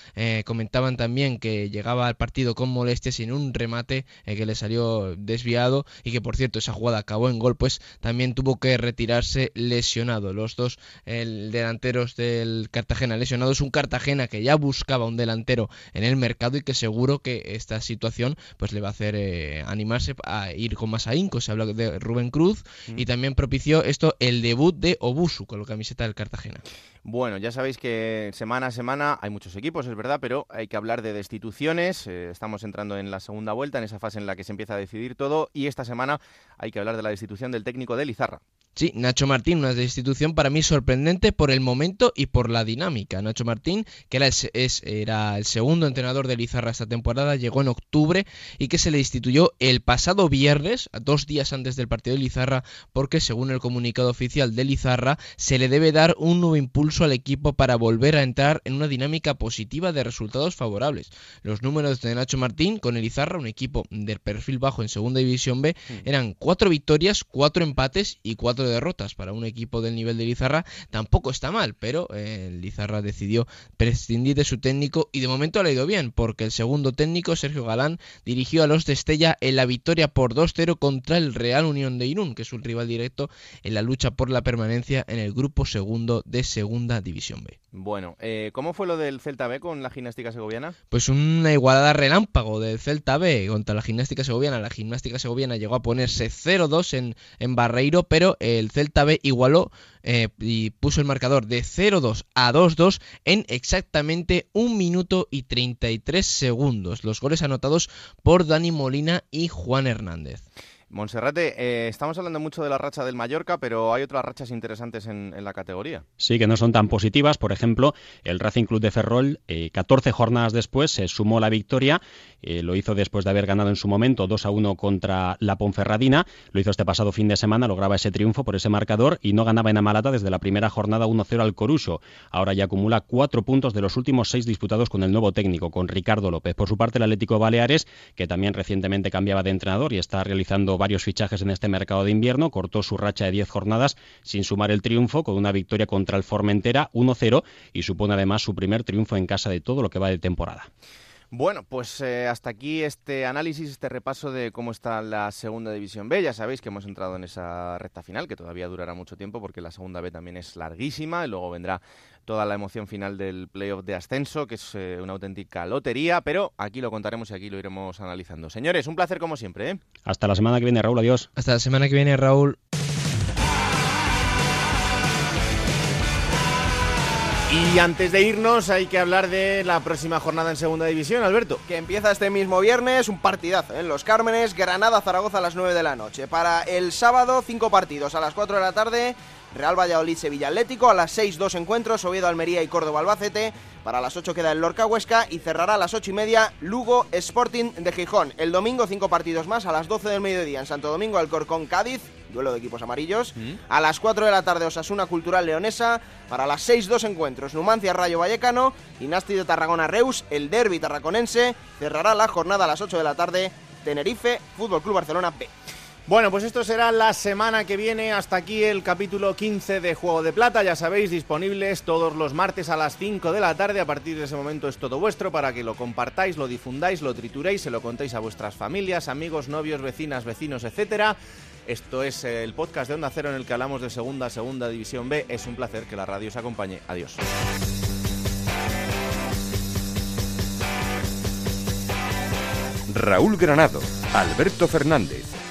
comentaban también que llegaba al partido con molestias y en un remate que le salió desviado y que por cierto esa jugada acabó en gol, pues también tuvo que retirarse lesionado. Los dos el delanteros del Cartagena lesionados, un Cartagena que ya buscaba un delantero en el mercado y que seguro que esta situación pues le va a hacer eh, animarse a ir con más ahínco. Se habla de Rubén Cruz y también propició esto el debut de Obusu con la camiseta del Cartagena. Bueno, ya sabéis que semana a semana hay muchos equipos, es verdad, pero hay que hablar de destituciones. Eh, estamos entrando en la segunda vuelta, en esa fase en la que se empieza a decidir todo, y esta semana hay que hablar de la destitución del técnico de Lizarra. Sí, Nacho Martín, una destitución para mí sorprendente por el momento y por la dinámica. Nacho Martín, que era el, es, era el segundo entrenador de Lizarra esta temporada, llegó en octubre y que se le destituyó el pasado viernes, dos días antes del partido de Lizarra, porque según el comunicado oficial de Lizarra, se le debe dar un nuevo impulso al equipo para volver a entrar en una dinámica positiva de resultados favorables. Los números de Nacho Martín con el Lizarra, un equipo del perfil bajo en Segunda División B, eran cuatro victorias, cuatro empates y cuatro derrotas para un equipo del nivel de Lizarra tampoco está mal, pero eh, Lizarra decidió prescindir de su técnico y de momento le ha ido bien, porque el segundo técnico, Sergio Galán, dirigió a los de Estella en la victoria por 2-0 contra el Real Unión de Irún, que es un rival directo en la lucha por la permanencia en el grupo segundo de Segunda División B. Bueno, eh, ¿cómo fue lo del Celta B con la gimnástica segoviana? Pues una igualada relámpago del Celta B contra la gimnástica segoviana. La gimnástica segoviana llegó a ponerse 0-2 en, en Barreiro, pero el Celta B igualó eh, y puso el marcador de 0-2 a 2-2 en exactamente un minuto y 33 segundos. Los goles anotados por Dani Molina y Juan Hernández. Monserrate, eh, estamos hablando mucho de la racha del Mallorca, pero hay otras rachas interesantes en, la categoría. Sí, que no son tan positivas. Por ejemplo, el Racing Club de Ferrol, 14 eh, jornadas después, se sumó la victoria. Eh, lo hizo después de haber ganado en su momento 2 a 1 contra la Ponferradina. Lo hizo este pasado fin de semana, lograba ese triunfo por ese marcador y no ganaba en Amalata desde la primera jornada 1-0 al Coruso. Ahora ya acumula cuatro puntos de los últimos seis disputados con el nuevo técnico, con Ricardo López. Por su parte, el Atlético Baleares, que también recientemente cambiaba de entrenador y está realizando varios fichajes en este mercado de invierno. Cortó su racha de 10 jornadas sin sumar el triunfo con una victoria contra el Formentera 1-0 y supone además su primer triunfo en casa de todo lo que va de temporada. Bueno, pues eh, hasta aquí este análisis, este repaso de cómo está la segunda división B. Ya sabéis que hemos entrado en esa recta final, que todavía durará mucho tiempo porque la segunda B también es larguísima y luego vendrá toda la emoción final del playoff de ascenso, que es eh, una auténtica lotería, pero aquí lo contaremos y aquí lo iremos analizando. Señores, un placer como siempre. ¿eh? Hasta la semana que viene, Raúl, adiós. Hasta la semana que viene, Raúl. Y antes de irnos hay que hablar de la próxima jornada en Segunda División, Alberto. Que empieza este mismo viernes, un partidazo en Los Cármenes, Granada-Zaragoza a las 9 de la noche. Para el sábado, cinco partidos a las 4 de la tarde, Real Valladolid Sevilla Atlético, a las 6 dos encuentros, Oviedo Almería y Córdoba Albacete, para las 8 queda el Lorca Huesca y cerrará a las 8 y media Lugo Sporting de Gijón. El domingo cinco partidos más a las 12 del mediodía en Santo Domingo Alcorcón Cádiz, duelo de equipos amarillos. Mm. A las 4 de la tarde Osasuna Cultural Leonesa, para las 6 dos encuentros Numancia Rayo Vallecano y Nasti de Tarragona Reus, el derby tarraconense, cerrará la jornada a las 8 de la tarde Tenerife Fútbol Club Barcelona B. Bueno, pues esto será la semana que viene. Hasta aquí el capítulo 15 de Juego de Plata. Ya sabéis, disponibles todos los martes a las 5 de la tarde. A partir de ese momento es todo vuestro para que lo compartáis, lo difundáis, lo trituréis, se lo contéis a vuestras familias, amigos, novios, vecinas, vecinos, etcétera. Esto es el podcast de Onda Cero en el que hablamos de segunda, segunda división B. Es un placer que la radio os acompañe. Adiós. Raúl Granado, Alberto Fernández.